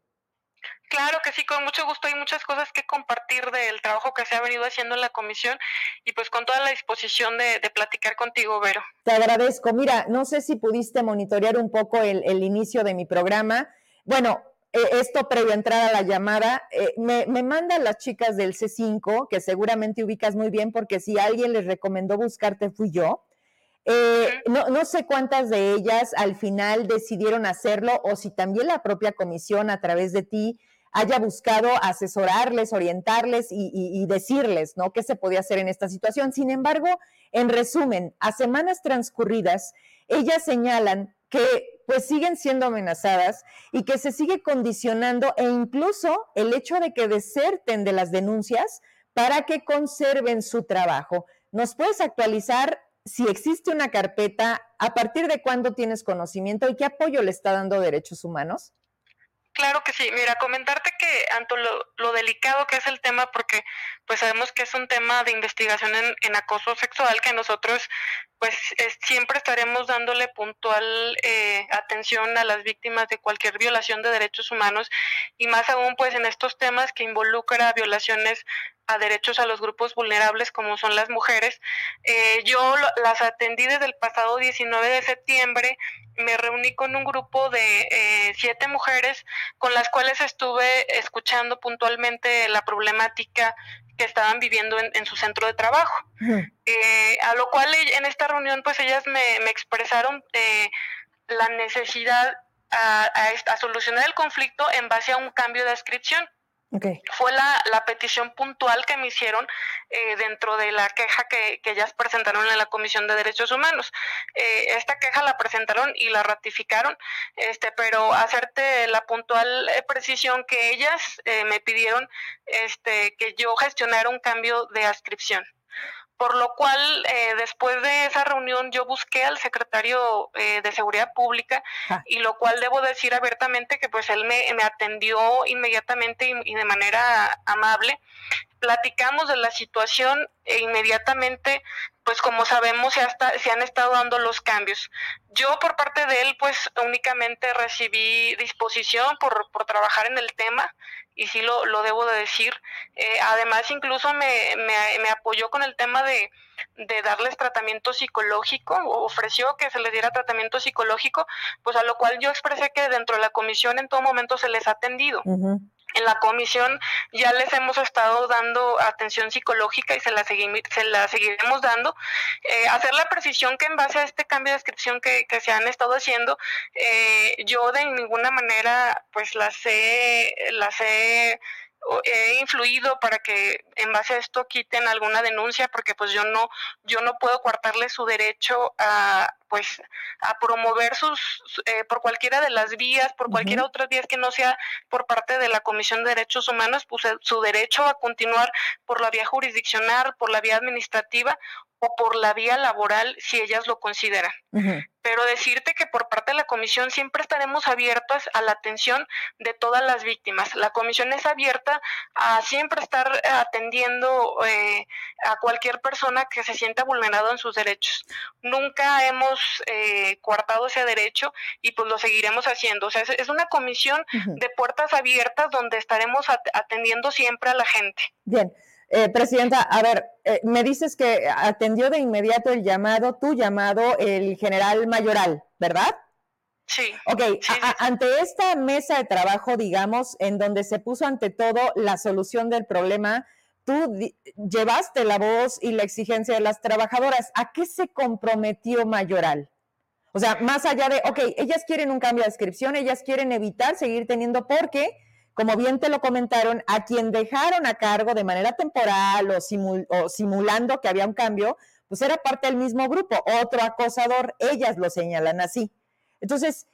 Claro que sí, con mucho gusto. Hay muchas cosas que compartir del trabajo que se ha venido haciendo en la comisión y pues con toda la disposición de, platicar contigo, Vero. Te agradezco. Mira, no sé si pudiste monitorear un poco el, inicio de mi programa. Bueno, eh, esto previo a entrar a la llamada, eh, me, me mandan las chicas del C5, que seguramente ubicas muy bien porque si alguien les recomendó buscarte fui yo. Eh, no, no, sé cuántas de ellas al final decidieron hacerlo o si también la propia comisión a través de ti haya buscado asesorarles, orientarles y, decirles, ¿no? ¿Qué se podía hacer en esta situación? Sin embargo, en resumen, a semanas transcurridas, ellas señalan que pues siguen siendo amenazadas y que se sigue condicionando e incluso el hecho de que deserten de las denuncias para que conserven su trabajo. ¿Nos puedes actualizar si existe una carpeta, a partir de cuándo tienes conocimiento y qué apoyo le está dando Derechos Humanos? Claro que sí. Mira, comentarte que ante lo, delicado que es el tema, porque pues sabemos que es un tema de investigación en, acoso sexual que nosotros pues siempre estaremos dándole puntual eh, atención a las víctimas de cualquier violación de derechos humanos y más aún pues en estos temas que involucra violaciones a derechos a los grupos vulnerables como son las mujeres. Eh, yo las atendí desde el pasado 19 de septiembre, me reuní con un grupo de eh, siete mujeres con las cuales estuve escuchando puntualmente la problemática que estaban viviendo en, su centro de trabajo. Eh, a lo cual en esta reunión pues ellas me, me expresaron la necesidad a, a, solucionar el conflicto en base a un cambio de adscripción. Fue la, petición puntual que me hicieron eh, dentro de la queja que, ellas presentaron en la Comisión de Derechos Humanos. Eh, esta queja la presentaron y la ratificaron, este, pero hacerte la puntual eh, precisión que ellas me pidieron este, que yo gestionara un cambio de adscripción por lo cual eh, después de esa reunión yo busqué al secretario eh, de Seguridad Pública ah. y lo cual debo decir abiertamente que pues él me, me atendió inmediatamente y, de manera amable. Platicamos de la situación e inmediatamente pues como sabemos se, hasta, se han estado dando los cambios. Yo por parte de él pues únicamente recibí disposición por, por trabajar en el tema y sí lo, lo debo de decir. Eh, además incluso me, me, me, apoyó con el tema de, de darles tratamiento psicológico, ofreció que se les diera tratamiento psicológico, pues a lo cual yo expresé que dentro de la comisión en todo momento se les ha atendido en la comisión ya les hemos estado dando atención psicológica y se la, se la seguiremos dando. Eh, hacer la precisión que en base a este cambio de descripción que, que se han estado haciendo, eh, yo de ninguna manera pues las he, las he he influido para que en base a esto quiten alguna denuncia porque pues yo no yo no puedo coartarle su derecho a pues a promover sus eh, por cualquiera de las vías por cualquiera otra vía que no sea por parte de la Comisión de Derechos Humanos pues su derecho a continuar por la vía jurisdiccional por la vía administrativa o por la vía laboral si ellas lo consideran. Pero decirte que por parte de la comisión siempre estaremos abiertas a la atención de todas las víctimas. La comisión es abierta a siempre estar atendiendo eh, a cualquier persona que se sienta vulnerado en sus derechos. Nunca hemos eh, coartado ese derecho y pues lo seguiremos haciendo. O sea, es, una comisión de puertas abiertas donde estaremos atendiendo siempre a la gente. Bien. Eh, Presidenta, a ver, eh, me dices que atendió de inmediato el llamado, tu llamado, el general mayoral, ¿verdad? Sí. Ok, ante esta mesa de trabajo, digamos, en donde se puso ante todo la solución del problema, tú llevaste la voz y la exigencia de las trabajadoras. ¿A qué se comprometió mayoral? O sea, más allá de, ok, ellas quieren un cambio de descripción, ellas quieren evitar seguir teniendo, porque como bien te lo comentaron, a quien dejaron a cargo de manera temporal o, simulando que había un cambio, pues era parte del mismo grupo, otro acosador, ellas lo señalan así. Entonces,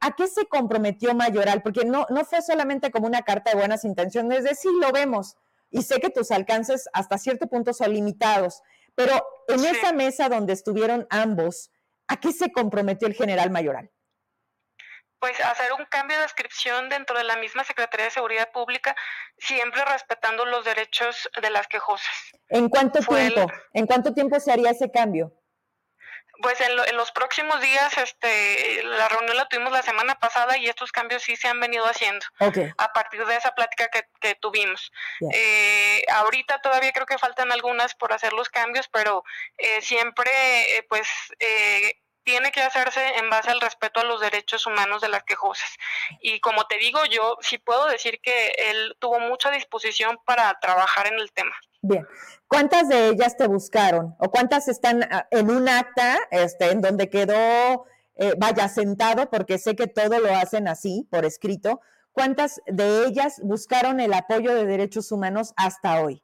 ¿a qué se comprometió Mayoral? Porque no, no fue solamente como una carta de buenas intenciones, es decir, lo vemos, y sé que tus alcances hasta cierto punto son limitados, pero en esa mesa donde estuvieron ambos, ¿a qué se comprometió el general Mayoral? Pues hacer un cambio de descripción dentro de la misma Secretaría de Seguridad Pública, siempre respetando los derechos de las quejosas. ¿En cuánto tiempo? ¿En cuánto tiempo se haría ese cambio? Pues en, los próximos días, este, la reunión la tuvimos la semana pasada y estos cambios sí se han venido haciendo a partir de esa plática que, tuvimos. Eh, ahorita todavía creo que faltan algunas por hacer los cambios, pero eh, siempre, eh, pues, tiene que hacerse en base al respeto a los derechos humanos de las quejosas. Y como te digo, yo sí puedo decir que él tuvo mucha disposición para trabajar en el tema. Bien, ¿cuántas de ellas te buscaron? ¿O cuántas están ah, en un acta este, en donde quedó, eh, vaya, sentado, porque sé que todo lo hacen así, por escrito? ¿Cuántas de ellas buscaron el apoyo de derechos humanos hasta hoy?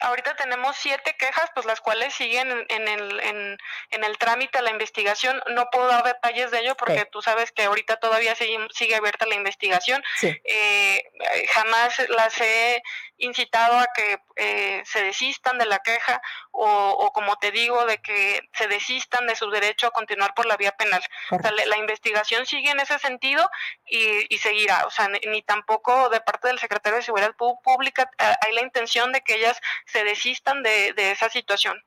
Ahorita tenemos siete quejas, pues las cuales siguen en, el, en, en el trámite de la investigación. No puedo dar detalles de ello porque tú sabes que ahorita todavía sigue, sigue abierta la investigación. Eh, jamás las he incitado a que eh, se desistan de la queja o, como te digo, de que se desistan de su derecho a continuar por la vía penal. O sea, la, investigación sigue en ese sentido y, y seguirá. O sea, ni, tampoco de parte del secretario de Seguridad Pública eh, hay la intención de que ellas se desistan de, esa situación.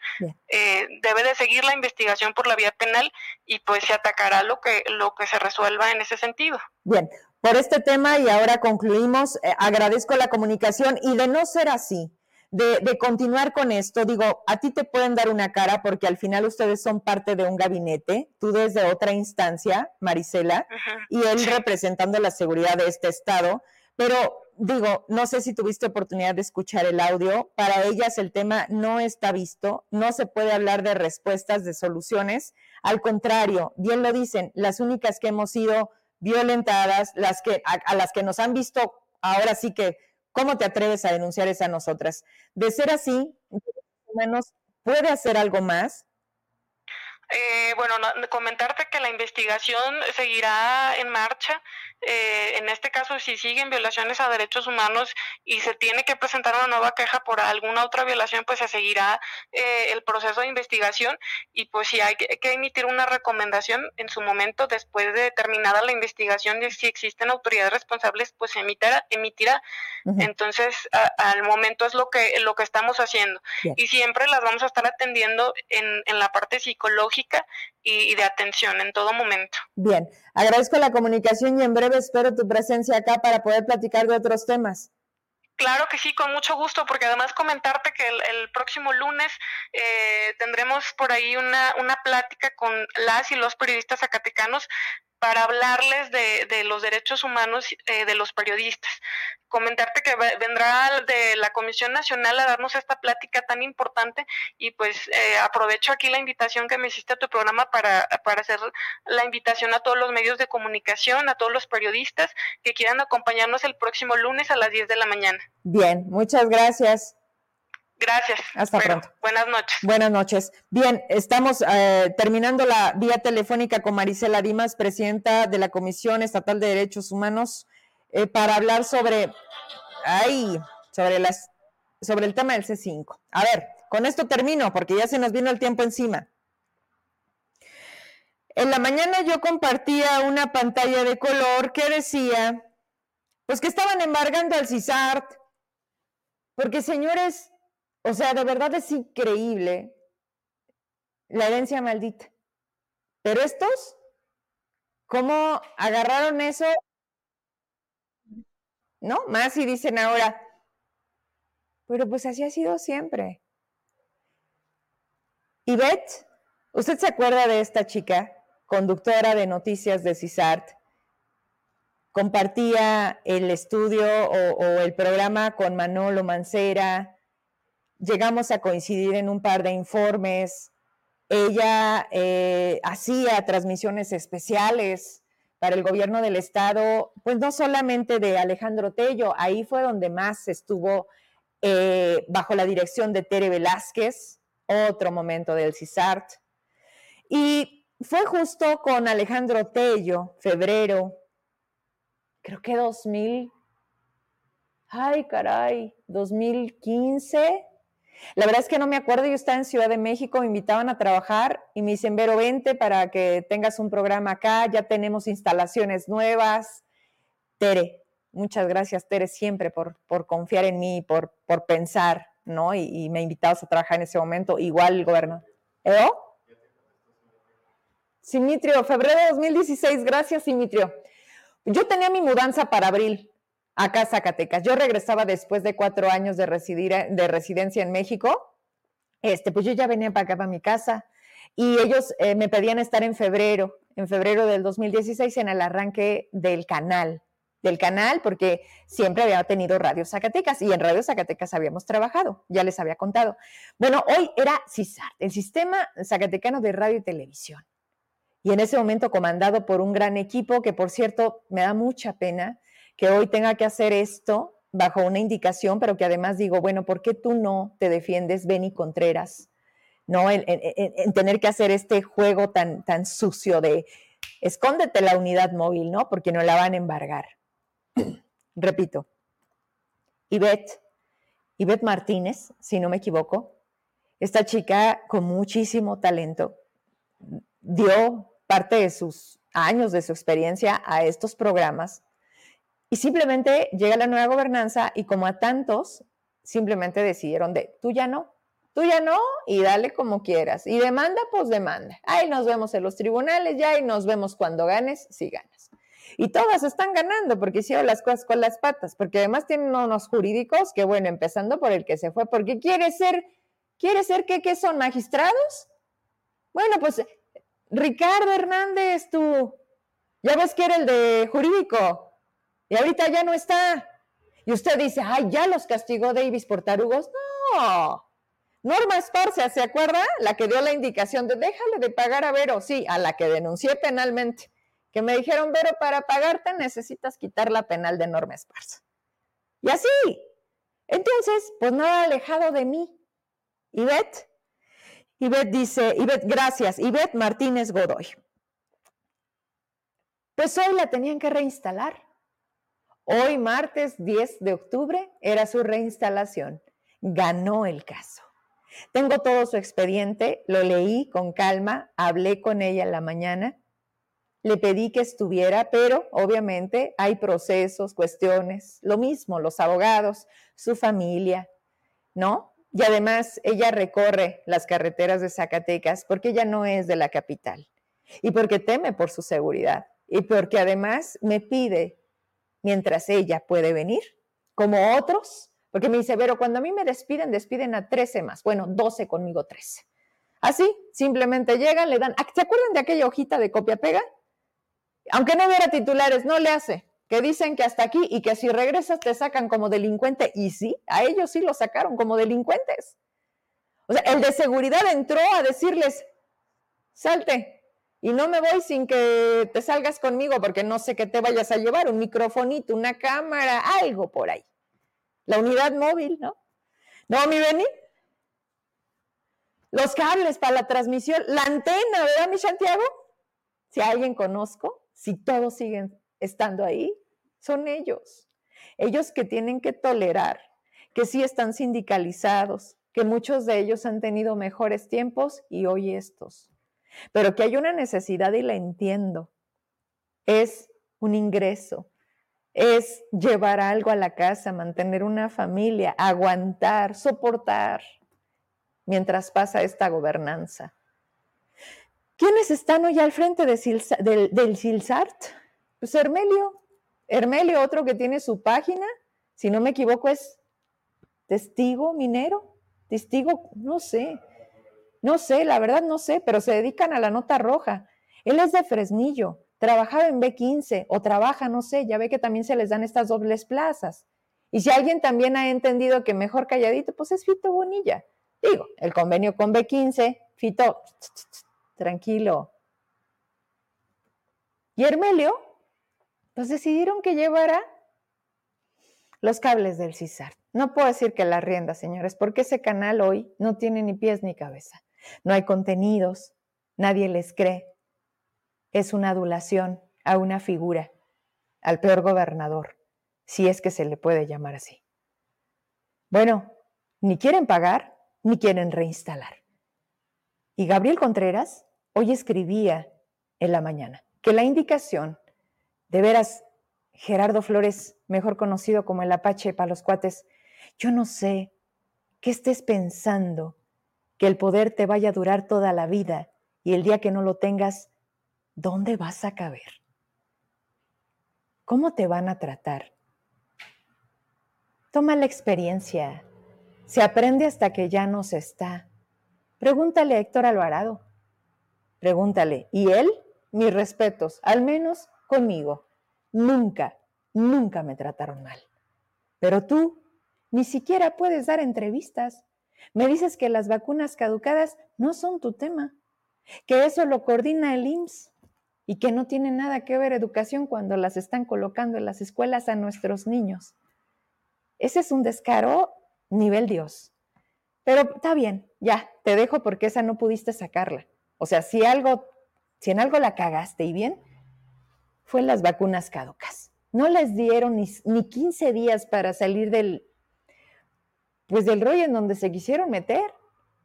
Eh, debe de seguir la investigación por la vía penal y pues se atacará lo que, lo que se resuelva en ese sentido. Bien, por este tema y ahora concluimos, eh, agradezco la comunicación y de no ser así, de, continuar con esto, digo, a ti te pueden dar una cara porque al final ustedes son parte de un gabinete, tú desde otra instancia, Marisela, y él representando la seguridad de este estado, pero digo, no sé si tuviste oportunidad de escuchar el audio, para ellas el tema no está visto, no se puede hablar de respuestas, de soluciones, al contrario, bien lo dicen, las únicas que hemos sido violentadas, las que, a, las que nos han visto, ahora sí que, ¿cómo te atreves a denunciar es a nosotras? De ser así, menos puede hacer algo más, eh, bueno, comentarte que la investigación seguirá en marcha. Eh, en este caso, si siguen violaciones a derechos humanos y se tiene que presentar una nueva queja por alguna otra violación, pues se seguirá eh, el proceso de investigación y pues si hay que, emitir una recomendación en su momento después de terminada la investigación de si existen autoridades responsables, pues se emitirá. emitirá. Entonces, al momento es lo que lo que estamos haciendo y siempre las vamos a estar atendiendo en, en la parte psicológica y, de atención en todo momento. Bien, agradezco la comunicación y en breve espero tu presencia acá para poder platicar de otros temas. Claro que sí, con mucho gusto, porque además comentarte que el, próximo lunes eh, tendremos por ahí una, una plática con las y los periodistas zacatecanos para hablarles de, de los derechos humanos eh, de los periodistas. Comentarte que vendrá de la Comisión Nacional a darnos esta plática tan importante y pues eh, aprovecho aquí la invitación que me hiciste a tu programa para, para hacer la invitación a todos los medios de comunicación, a todos los periodistas que quieran acompañarnos el próximo lunes a las 10 de la mañana. Bien, muchas gracias. Gracias. Hasta pronto. Buenas noches. Buenas noches. Bien, estamos eh, terminando la vía telefónica con Marisela Dimas, presidenta de la Comisión Estatal de Derechos Humanos, eh, para hablar sobre, ay, sobre las, sobre el tema del C5. A ver, con esto termino porque ya se nos vino el tiempo encima. En la mañana yo compartía una pantalla de color que decía, pues que estaban embargando al CISART, porque señores, o sea, de verdad es increíble la herencia maldita. Pero estos, ¿cómo agarraron eso? ¿No? Más y dicen ahora, pero pues así ha sido siempre. Y Beth, ¿usted se acuerda de esta chica, conductora de noticias de CISART? Compartía el estudio o, o el programa con Manolo Mancera, llegamos a coincidir en un par de informes. Ella eh, hacía transmisiones especiales para el gobierno del estado, pues no solamente de Alejandro Tello, ahí fue donde más estuvo eh, bajo la dirección de Tere Velázquez, otro momento del CISART. Y fue justo con Alejandro Tello, febrero, creo que 2000, ay caray, 2015, la verdad es que no me acuerdo, yo estaba en Ciudad de México, me invitaban a trabajar y me dicen, Vero, vente para que tengas un programa acá, ya tenemos instalaciones nuevas. Tere, muchas gracias, Tere, siempre por, por confiar en mí, por, por pensar, ¿no? Y, me invitabas a trabajar en ese momento, igual el gobierno. ¿Eh? Simitrio, febrero de 2016, gracias, Simitrio. Yo tenía mi mudanza para abril, acá Zacatecas. Yo regresaba después de cuatro años de residencia en México. Este, pues yo ya venía para acá, para mi casa, y ellos eh, me pedían estar en febrero, en febrero del 2016, en el arranque del canal, del canal, porque siempre había tenido Radio Zacatecas y en Radio Zacatecas habíamos trabajado, ya les había contado. Bueno, hoy era CISAR, el Sistema Zacatecano de Radio y Televisión. Y en ese momento comandado por un gran equipo que, por cierto, me da mucha pena, que hoy tenga que hacer esto bajo una indicación, pero que además digo, bueno, ¿por qué tú no te defiendes, Benny Contreras? ¿No? En, tener que hacer este juego tan, tan sucio de escóndete la unidad móvil, ¿no? Porque no la van a embargar. Repito, Ivette, Ivette Martínez, si no me equivoco, esta chica con muchísimo talento, dio parte de sus años, de su experiencia a estos programas y simplemente llega la nueva gobernanza y como a tantos, simplemente decidieron de, tú ya no, tú ya no y dale como quieras. Y demanda, pues demanda. Ahí nos vemos en los tribunales ya y nos vemos cuando ganes, si ganas. Y todas están ganando porque hicieron las cosas con las patas, porque además tienen unos jurídicos que, bueno, empezando por el que se fue, porque quiere ser, quiere ser que, que son magistrados. Bueno, pues Ricardo Hernández, tú, ya ves que era el de jurídico, y ahorita ya no está. Y usted dice, ay, ya los castigó Davis por tarugos. No. Norma Esparcia, ¿se acuerda? La que dio la indicación de déjale de pagar a Vero. Sí, a la que denuncié penalmente. Que me dijeron, Vero, para pagarte necesitas quitar la penal de Norma Esparza. Y así. Entonces, pues nada alejado de mí. Ivette. Ivette dice, Ivette, gracias. Ivette Martínez Godoy. Pues hoy la tenían que reinstalar. Hoy, martes 10 de octubre, era su reinstalación. Ganó el caso. Tengo todo su expediente, lo leí con calma, hablé con ella en la mañana, le pedí que estuviera, pero obviamente hay procesos, cuestiones, lo mismo, los abogados, su familia, ¿no? Y además ella recorre las carreteras de Zacatecas porque ella no es de la capital y porque teme por su seguridad y porque además me pide mientras ella puede venir, como otros, porque me dice, pero cuando a mí me despiden, despiden a 13 más, bueno, 12 conmigo 13. Así, simplemente llegan, le dan, ¿se acuerdan de aquella hojita de copia-pega? Aunque no hubiera titulares, no le hace, que dicen que hasta aquí y que si regresas te sacan como delincuente, y sí, a ellos sí lo sacaron como delincuentes. O sea, el de seguridad entró a decirles, salte, y no me voy sin que te salgas conmigo porque no sé qué te vayas a llevar, un microfonito, una cámara, algo por ahí. La unidad móvil, ¿no? No, mi Beni. Los cables para la transmisión, la antena, ¿verdad, mi Santiago? Si alguien conozco, si todos siguen estando ahí, son ellos. Ellos que tienen que tolerar, que sí están sindicalizados, que muchos de ellos han tenido mejores tiempos y hoy estos pero que hay una necesidad y la entiendo. Es un ingreso, es llevar algo a la casa, mantener una familia, aguantar, soportar mientras pasa esta gobernanza. ¿Quiénes están hoy al frente del, del Silsart? Pues Hermelio. Hermelio, otro que tiene su página, si no me equivoco, es testigo minero, testigo, no sé, no sé, la verdad no sé, pero se dedican a la nota roja. Él es de Fresnillo, trabajaba en B15 o trabaja, no sé, ya ve que también se les dan estas dobles plazas. Y si alguien también ha entendido que mejor calladito, pues es Fito Bonilla. Digo, el convenio con B15, Fito, tranquilo. Y Hermelio, pues decidieron que llevara los cables del CISAR. No puedo decir que la rienda, señores, porque ese canal hoy no tiene ni pies ni cabeza. No hay contenidos, nadie les cree. Es una adulación a una figura, al peor gobernador, si es que se le puede llamar así. Bueno, ni quieren pagar, ni quieren reinstalar. Y Gabriel Contreras hoy escribía en la mañana que la indicación, de veras, Gerardo Flores, mejor conocido como el Apache para los cuates, yo no sé qué estés pensando, que el poder te vaya a durar toda la vida y el día que no lo tengas, ¿dónde vas a caber? ¿Cómo te van a tratar? Toma la experiencia. Se aprende hasta que ya no se está. Pregúntale a Héctor Alvarado. Pregúntale. Y él, mis respetos, al menos conmigo. Nunca, nunca me trataron mal. Pero tú ni siquiera puedes dar entrevistas. Me dices que las vacunas caducadas no son tu tema, que eso lo coordina el IMSS y que no tiene nada que ver educación cuando las están colocando en las escuelas a nuestros niños. Ese es un descaro nivel Dios. Pero está bien, ya, te dejo porque esa no pudiste sacarla. O sea, si algo, si en algo la cagaste y bien, fue las vacunas caducas. No les dieron ni, ni 15 días para salir del, pues del rollo en donde se quisieron meter.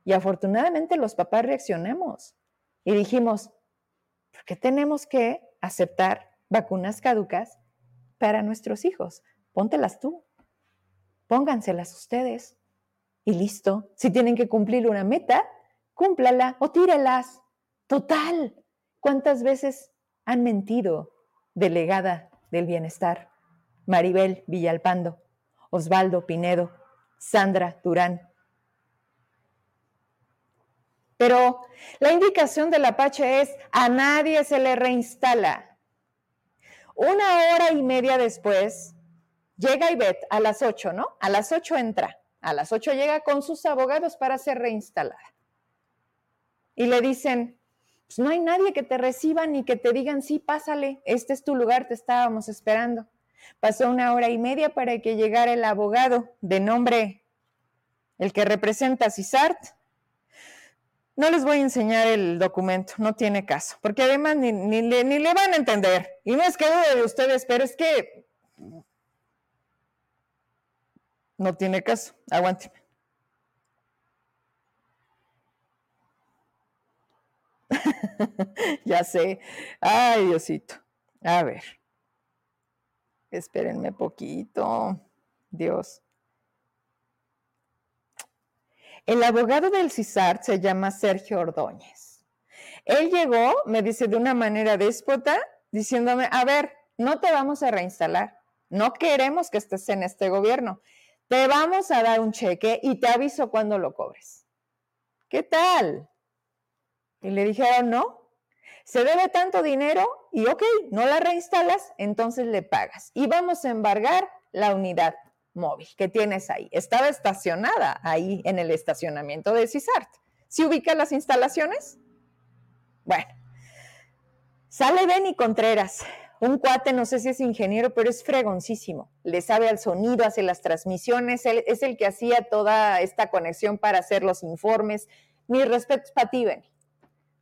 Y afortunadamente los papás reaccionamos y dijimos, ¿por qué tenemos que aceptar vacunas caducas para nuestros hijos? Póntelas tú, pónganselas ustedes y listo. Si tienen que cumplir una meta, cúmplala o tírelas. Total, ¿cuántas veces han mentido delegada del bienestar, Maribel Villalpando, Osvaldo Pinedo, Sandra Durán. Pero la indicación del Apache es a nadie se le reinstala. Una hora y media después, llega Ivette a las 8, ¿no? A las 8 entra. A las 8 llega con sus abogados para ser reinstalada. Y le dicen, pues no hay nadie que te reciba ni que te digan, sí, pásale, este es tu lugar, te estábamos esperando. Pasó una hora y media para que llegara el abogado de nombre, el que representa a CISART. No les voy a enseñar el documento, no tiene caso, porque además ni, ni, ni le van a entender. Y no es que dude de ustedes, pero es que no tiene caso. Aguánteme. ya sé. Ay, Diosito. A ver. Espérenme poquito. Dios. El abogado del CISAR se llama Sergio Ordóñez. Él llegó, me dice de una manera déspota, diciéndome, a ver, no te vamos a reinstalar. No queremos que estés en este gobierno. Te vamos a dar un cheque y te aviso cuando lo cobres. ¿Qué tal? Y le dijeron, no, se debe tanto dinero y ok, no la reinstalas, entonces le pagas. Y vamos a embargar la unidad móvil que tienes ahí. Estaba estacionada ahí en el estacionamiento de CISART. ¿Si ubica las instalaciones? Bueno, sale Benny Contreras, un cuate, no sé si es ingeniero, pero es fregoncísimo. Le sabe al sonido, hace las transmisiones, es el que hacía toda esta conexión para hacer los informes. Mis respetos para ti, Benny.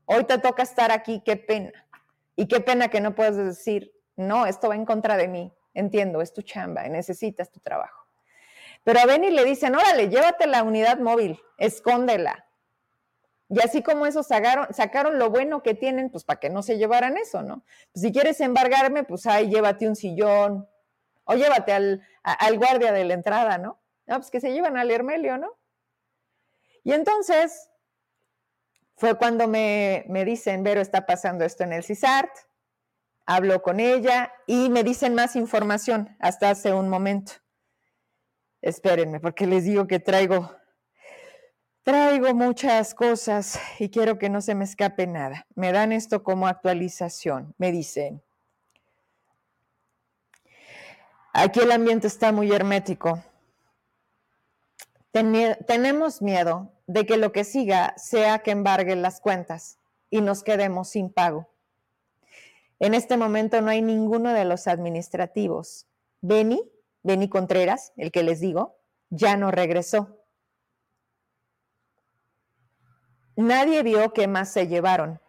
Hoy te toca estar aquí, qué pena. Y qué pena que no puedas decir, no, esto va en contra de mí. Entiendo, es tu chamba, necesitas tu trabajo. Pero a Benny le dicen, órale, llévate la unidad móvil, escóndela. Y así como eso sacaron, sacaron lo bueno que tienen, pues para que no se llevaran eso, ¿no? Pues si quieres embargarme, pues ahí llévate un sillón o llévate al, al guardia de la entrada, ¿no? No, pues que se llevan al Hermelio, ¿no? Y entonces, fue cuando me, dicen, Vero, está pasando esto en el CISART, hablo con ella y me dicen más información hasta hace un momento. Espérenme, porque les digo que traigo, traigo muchas cosas y quiero que no se me escape nada. Me dan esto como actualización. Me dicen, aquí el ambiente está muy hermético. tenemos miedo de que lo que siga sea que embarguen las cuentas y nos quedemos sin pago. En este momento no hay ninguno de los administrativos. Beni, Beni Contreras, el que les digo, ya no regresó. Nadie vio qué más se llevaron.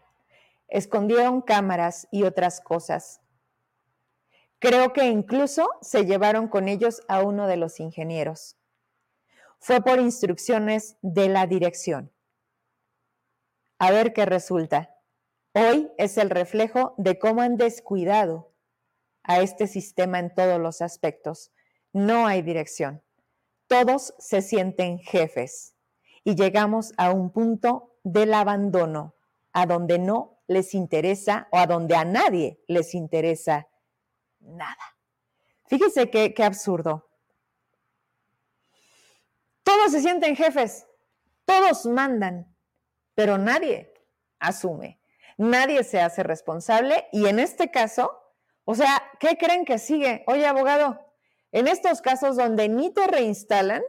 Escondieron cámaras y otras cosas. Creo que incluso se llevaron con ellos a uno de los ingenieros. Fue por instrucciones de la dirección. A ver qué resulta. Hoy es el reflejo de cómo han descuidado a este sistema en todos los aspectos. No hay dirección. Todos se sienten jefes y llegamos a un punto del abandono, a donde no les interesa o a donde a nadie les interesa nada. Fíjese qué, qué absurdo. Todos se sienten jefes, todos mandan, pero nadie asume, nadie se hace responsable. Y en este caso, o sea, ¿qué creen que sigue? Oye, abogado, en estos casos donde ni te reinstalan,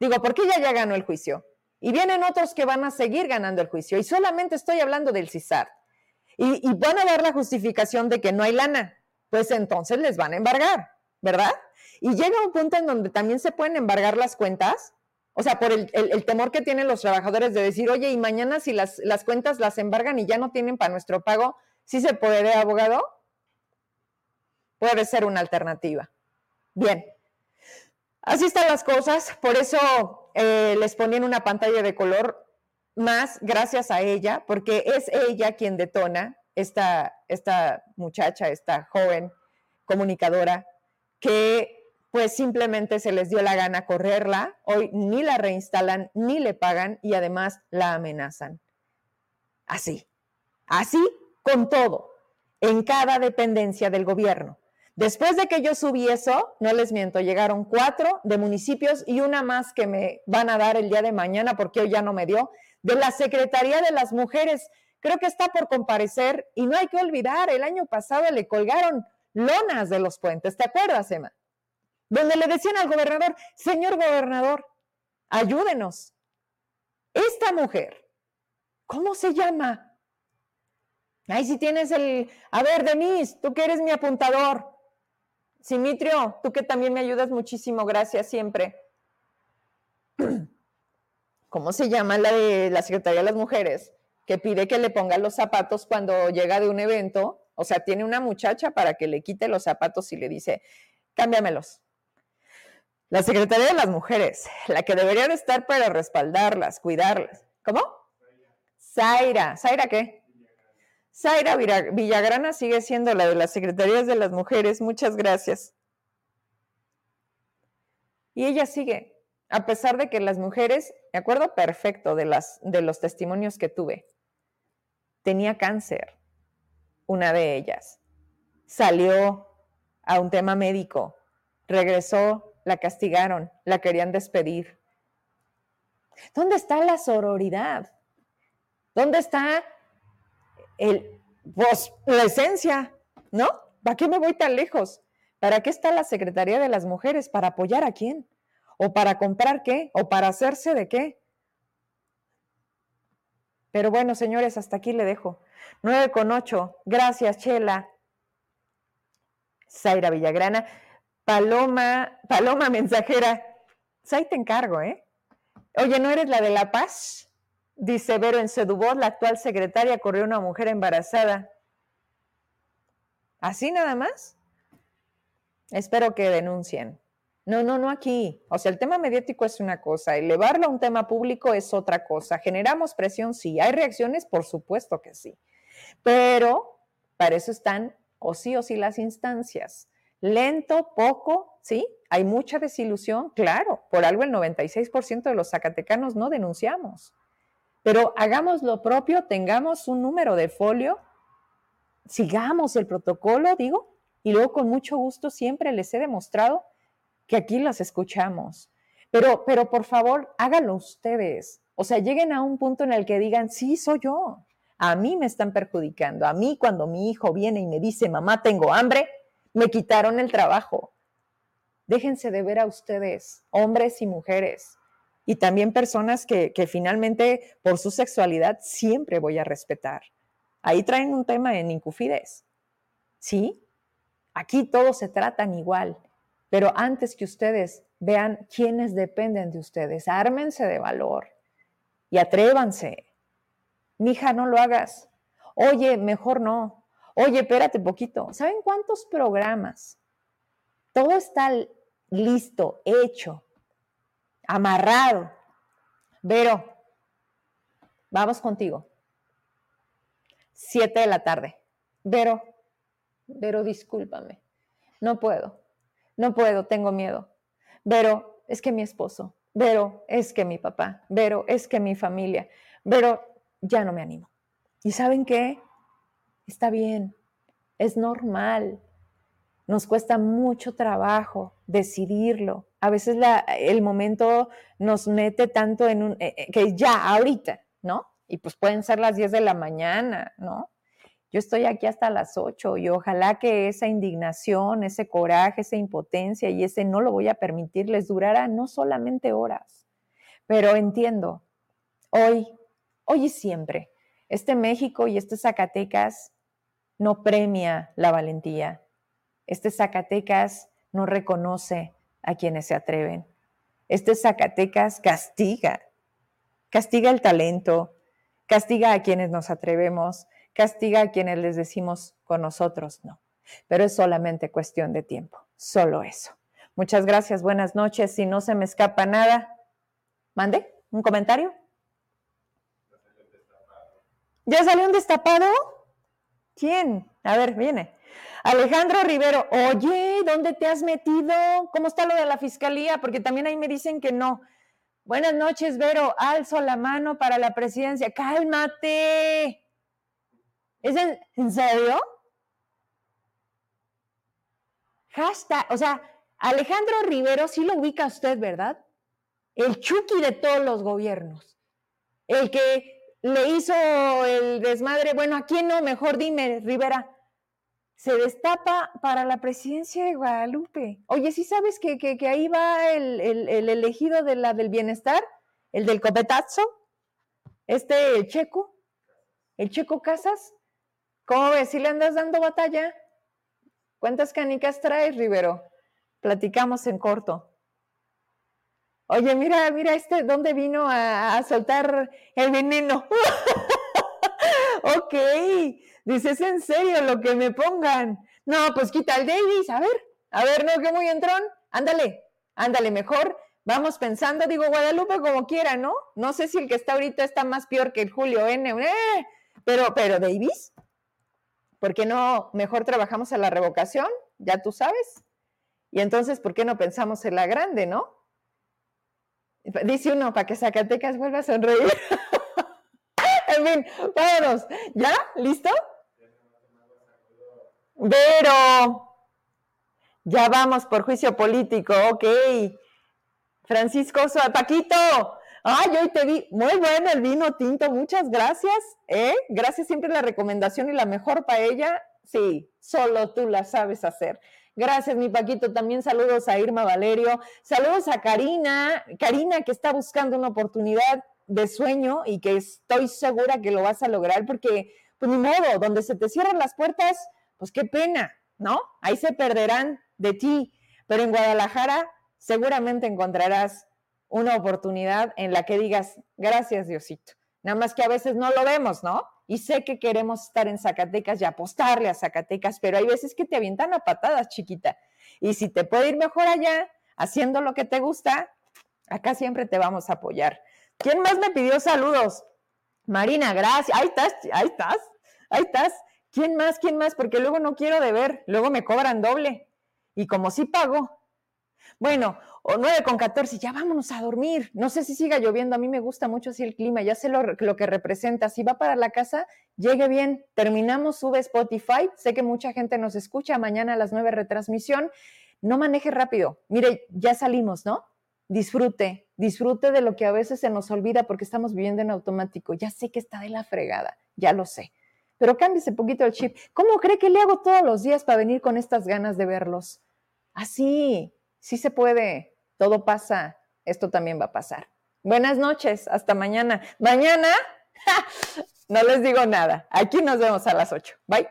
digo, porque ella ya ganó el juicio y vienen otros que van a seguir ganando el juicio. Y solamente estoy hablando del CISAR y, y van a dar la justificación de que no hay lana. Pues entonces les van a embargar, ¿verdad? Y llega un punto en donde también se pueden embargar las cuentas, o sea, por el, temor que tienen los trabajadores de decir, oye, y mañana si las, las cuentas las embargan y ya no tienen para nuestro pago, ¿sí se puede, abogado? Puede ser una alternativa. Bien, así están las cosas, por eso eh, les ponen una pantalla de color más gracias a ella, porque es ella quien detona esta, esta muchacha, esta joven comunicadora, que pues simplemente se les dio la gana correrla, hoy ni la reinstalan, ni le pagan y además la amenazan. Así, así con todo, en cada dependencia del gobierno. Después de que yo subí eso, no les miento, llegaron cuatro de municipios y una más que me van a dar el día de mañana porque hoy ya no me dio, de la Secretaría de las Mujeres creo que está por comparecer y no hay que olvidar, el año pasado le colgaron lonas de los puentes, ¿te acuerdas, Emma? Donde le decían al gobernador, señor gobernador, ayúdenos. Esta mujer, ¿cómo se llama? Ahí si tienes el, a ver, Denise, tú que eres mi apuntador. Simitrio, tú que también me ayudas muchísimo, gracias siempre. ¿Cómo se llama la de la Secretaría de las Mujeres? que pide que le ponga los zapatos cuando llega de un evento, o sea, tiene una muchacha para que le quite los zapatos y le dice, cámbiamelos. La Secretaría de las Mujeres, la que debería de estar para respaldarlas, cuidarlas. ¿Cómo? Zaira. ¿Zaira qué? Zaira Villagrana sigue siendo la de las Secretarías de las Mujeres. Muchas gracias. Y ella sigue, a pesar de que las mujeres, me acuerdo perfecto de, las, de los testimonios que tuve, tenía cáncer, una de ellas. Salió a un tema médico, regresó, la castigaron, la querían despedir. ¿Dónde está la sororidad? ¿Dónde está el, pues, la esencia? ¿No? ¿Para qué me voy tan lejos? ¿Para qué está la Secretaría de las Mujeres? ¿Para apoyar a quién? ¿O para comprar qué? ¿O para hacerse de qué? Pero bueno, señores, hasta aquí le dejo. 9 con 8. Gracias, Chela. Zaira Villagrana. Paloma, Paloma mensajera. Ahí te encargo, ¿eh? Oye, ¿no eres la de La Paz? Dice Vero en Sedubot, la actual secretaria corrió una mujer embarazada. ¿Así nada más? Espero que denuncien. No, no, no aquí. O sea, el tema mediático es una cosa, elevarlo a un tema público es otra cosa. ¿Generamos presión? Sí. ¿Hay reacciones? Por supuesto que sí. Pero para eso están o sí o sí las instancias. Lento, poco, ¿sí? Hay mucha desilusión, claro. Por algo el 96% de los zacatecanos no denunciamos. Pero hagamos lo propio, tengamos un número de folio, sigamos el protocolo, digo, y luego con mucho gusto siempre les he demostrado que aquí las escuchamos. Pero, pero por favor, háganlo ustedes. O sea, lleguen a un punto en el que digan, sí, soy yo. A mí me están perjudicando. A mí cuando mi hijo viene y me dice, mamá, tengo hambre, me quitaron el trabajo. Déjense de ver a ustedes, hombres y mujeres, y también personas que, finalmente por su sexualidad siempre voy a respetar. Ahí traen un tema en Incufides. ¿sí? Aquí todos se tratan igual, pero antes que ustedes vean quiénes dependen de ustedes, ármense de valor y atrévanse. Mija, no lo hagas. Oye, mejor no. Oye, espérate poquito. ¿Saben cuántos programas? Todo está listo, hecho, amarrado. Vero, vamos contigo. Siete de la tarde. Vero, Vero, discúlpame. No puedo. No puedo, tengo miedo. Vero, es que mi esposo. Vero, es que mi papá. Vero, es que mi familia. Vero, ya no me animo. ¿Y saben qué? Está bien. Es normal. Nos cuesta mucho trabajo decidirlo. A veces el momento nos mete tanto en un, eh, eh, que ya, ahorita, ¿no? Y pues pueden ser las 10 de la mañana, ¿no? Yo estoy aquí hasta las 8 y ojalá que esa indignación, ese coraje, esa impotencia y ese no lo voy a permitir les durara no solamente horas, pero entiendo, hoy, hoy y siempre, este México y este Zacatecas no premia la valentía. Este Zacatecas no reconoce a quienes se atreven. Este Zacatecas castiga, castiga el talento, castiga a quienes nos atrevemos, castiga a quienes les decimos con nosotros no. Pero es solamente cuestión de tiempo, solo eso. Muchas gracias, buenas noches. Si no se me escapa nada, mande un comentario. ¿Ya salió un destapado? ¿Quién? A ver, viene. Alejandro Rivero, oye, ¿dónde te has metido? ¿Cómo está lo de la fiscalía? Porque también ahí me dicen que no. Buenas noches, Vero. Alzo la mano para la presidencia. Cálmate. ¿Es en, serio? Hashtag, o sea, Alejandro Rivero sí lo ubica usted, ¿verdad? El Chucky de todos los gobiernos. El que le hizo el desmadre, bueno, ¿a quién no? Mejor dime, Rivera. Se destapa para la presidencia de Guadalupe. Oye, ¿sí sabes que, ahí va el, el, elegido de la del bienestar? El del copetazo. Este, el checo. El checo Casas. ¿Cómo ves? ¿Si le andas dando batalla? ¿Cuántas canicas traes, Rivero? Platicamos en corto. Oye, mira, mira este, ¿dónde vino a, soltar el veneno? ok, dices en serio lo que me pongan. No, pues quita el Davis, a ver, a ver, no, que muy entrón. Ándale, ándale, mejor vamos pensando, digo Guadalupe como quiera, ¿no? No sé si el que está ahorita está más peor que el Julio N, eh, pero, pero Davis, ¿Por qué no mejor trabajamos en la revocación? Ya tú sabes. Y entonces, ¿por qué no pensamos en la grande, no? Dice uno, para que Zacatecas vuelva a sonreír. en fin, vámonos. ¿Ya? ¿Listo? Pero, ya vamos por juicio político, ok. Francisco Paquito, Ay, hoy te vi, muy bueno el vino tinto, muchas gracias. ¿eh? Gracias siempre la recomendación y la mejor paella. Sí, solo tú la sabes hacer. Gracias, mi Paquito. También saludos a Irma Valerio. Saludos a Karina. Karina, que está buscando una oportunidad de sueño y que estoy segura que lo vas a lograr porque, pues ni modo, donde se te cierran las puertas, pues qué pena, ¿no? Ahí se perderán de ti. Pero en Guadalajara seguramente encontrarás una oportunidad en la que digas, gracias Diosito. Nada más que a veces no lo vemos, ¿no? Y sé que queremos estar en Zacatecas y apostarle a Zacatecas, pero hay veces que te avientan a patadas, chiquita. Y si te puede ir mejor allá, haciendo lo que te gusta, acá siempre te vamos a apoyar. ¿Quién más me pidió saludos? Marina, gracias. Ahí estás, ahí estás, ahí estás. ¿Quién más? ¿Quién más? Porque luego no quiero deber, luego me cobran doble. Y como sí pago. Bueno, o 9 con 14, ya vámonos a dormir. No sé si siga lloviendo, a mí me gusta mucho así el clima, ya sé lo, que representa. Si va para la casa, llegue bien. Terminamos, sube Spotify. Sé que mucha gente nos escucha mañana a las 9 retransmisión. No maneje rápido. Mire, ya salimos, ¿no? Disfrute, disfrute de lo que a veces se nos olvida porque estamos viviendo en automático. Ya sé que está de la fregada, ya lo sé. Pero cámbiese poquito el chip. ¿Cómo cree que le hago todos los días para venir con estas ganas de verlos? Así, sí se puede todo pasa, esto también va a pasar. Buenas noches, hasta mañana. Mañana, no les digo nada. Aquí nos vemos a las 8. Bye.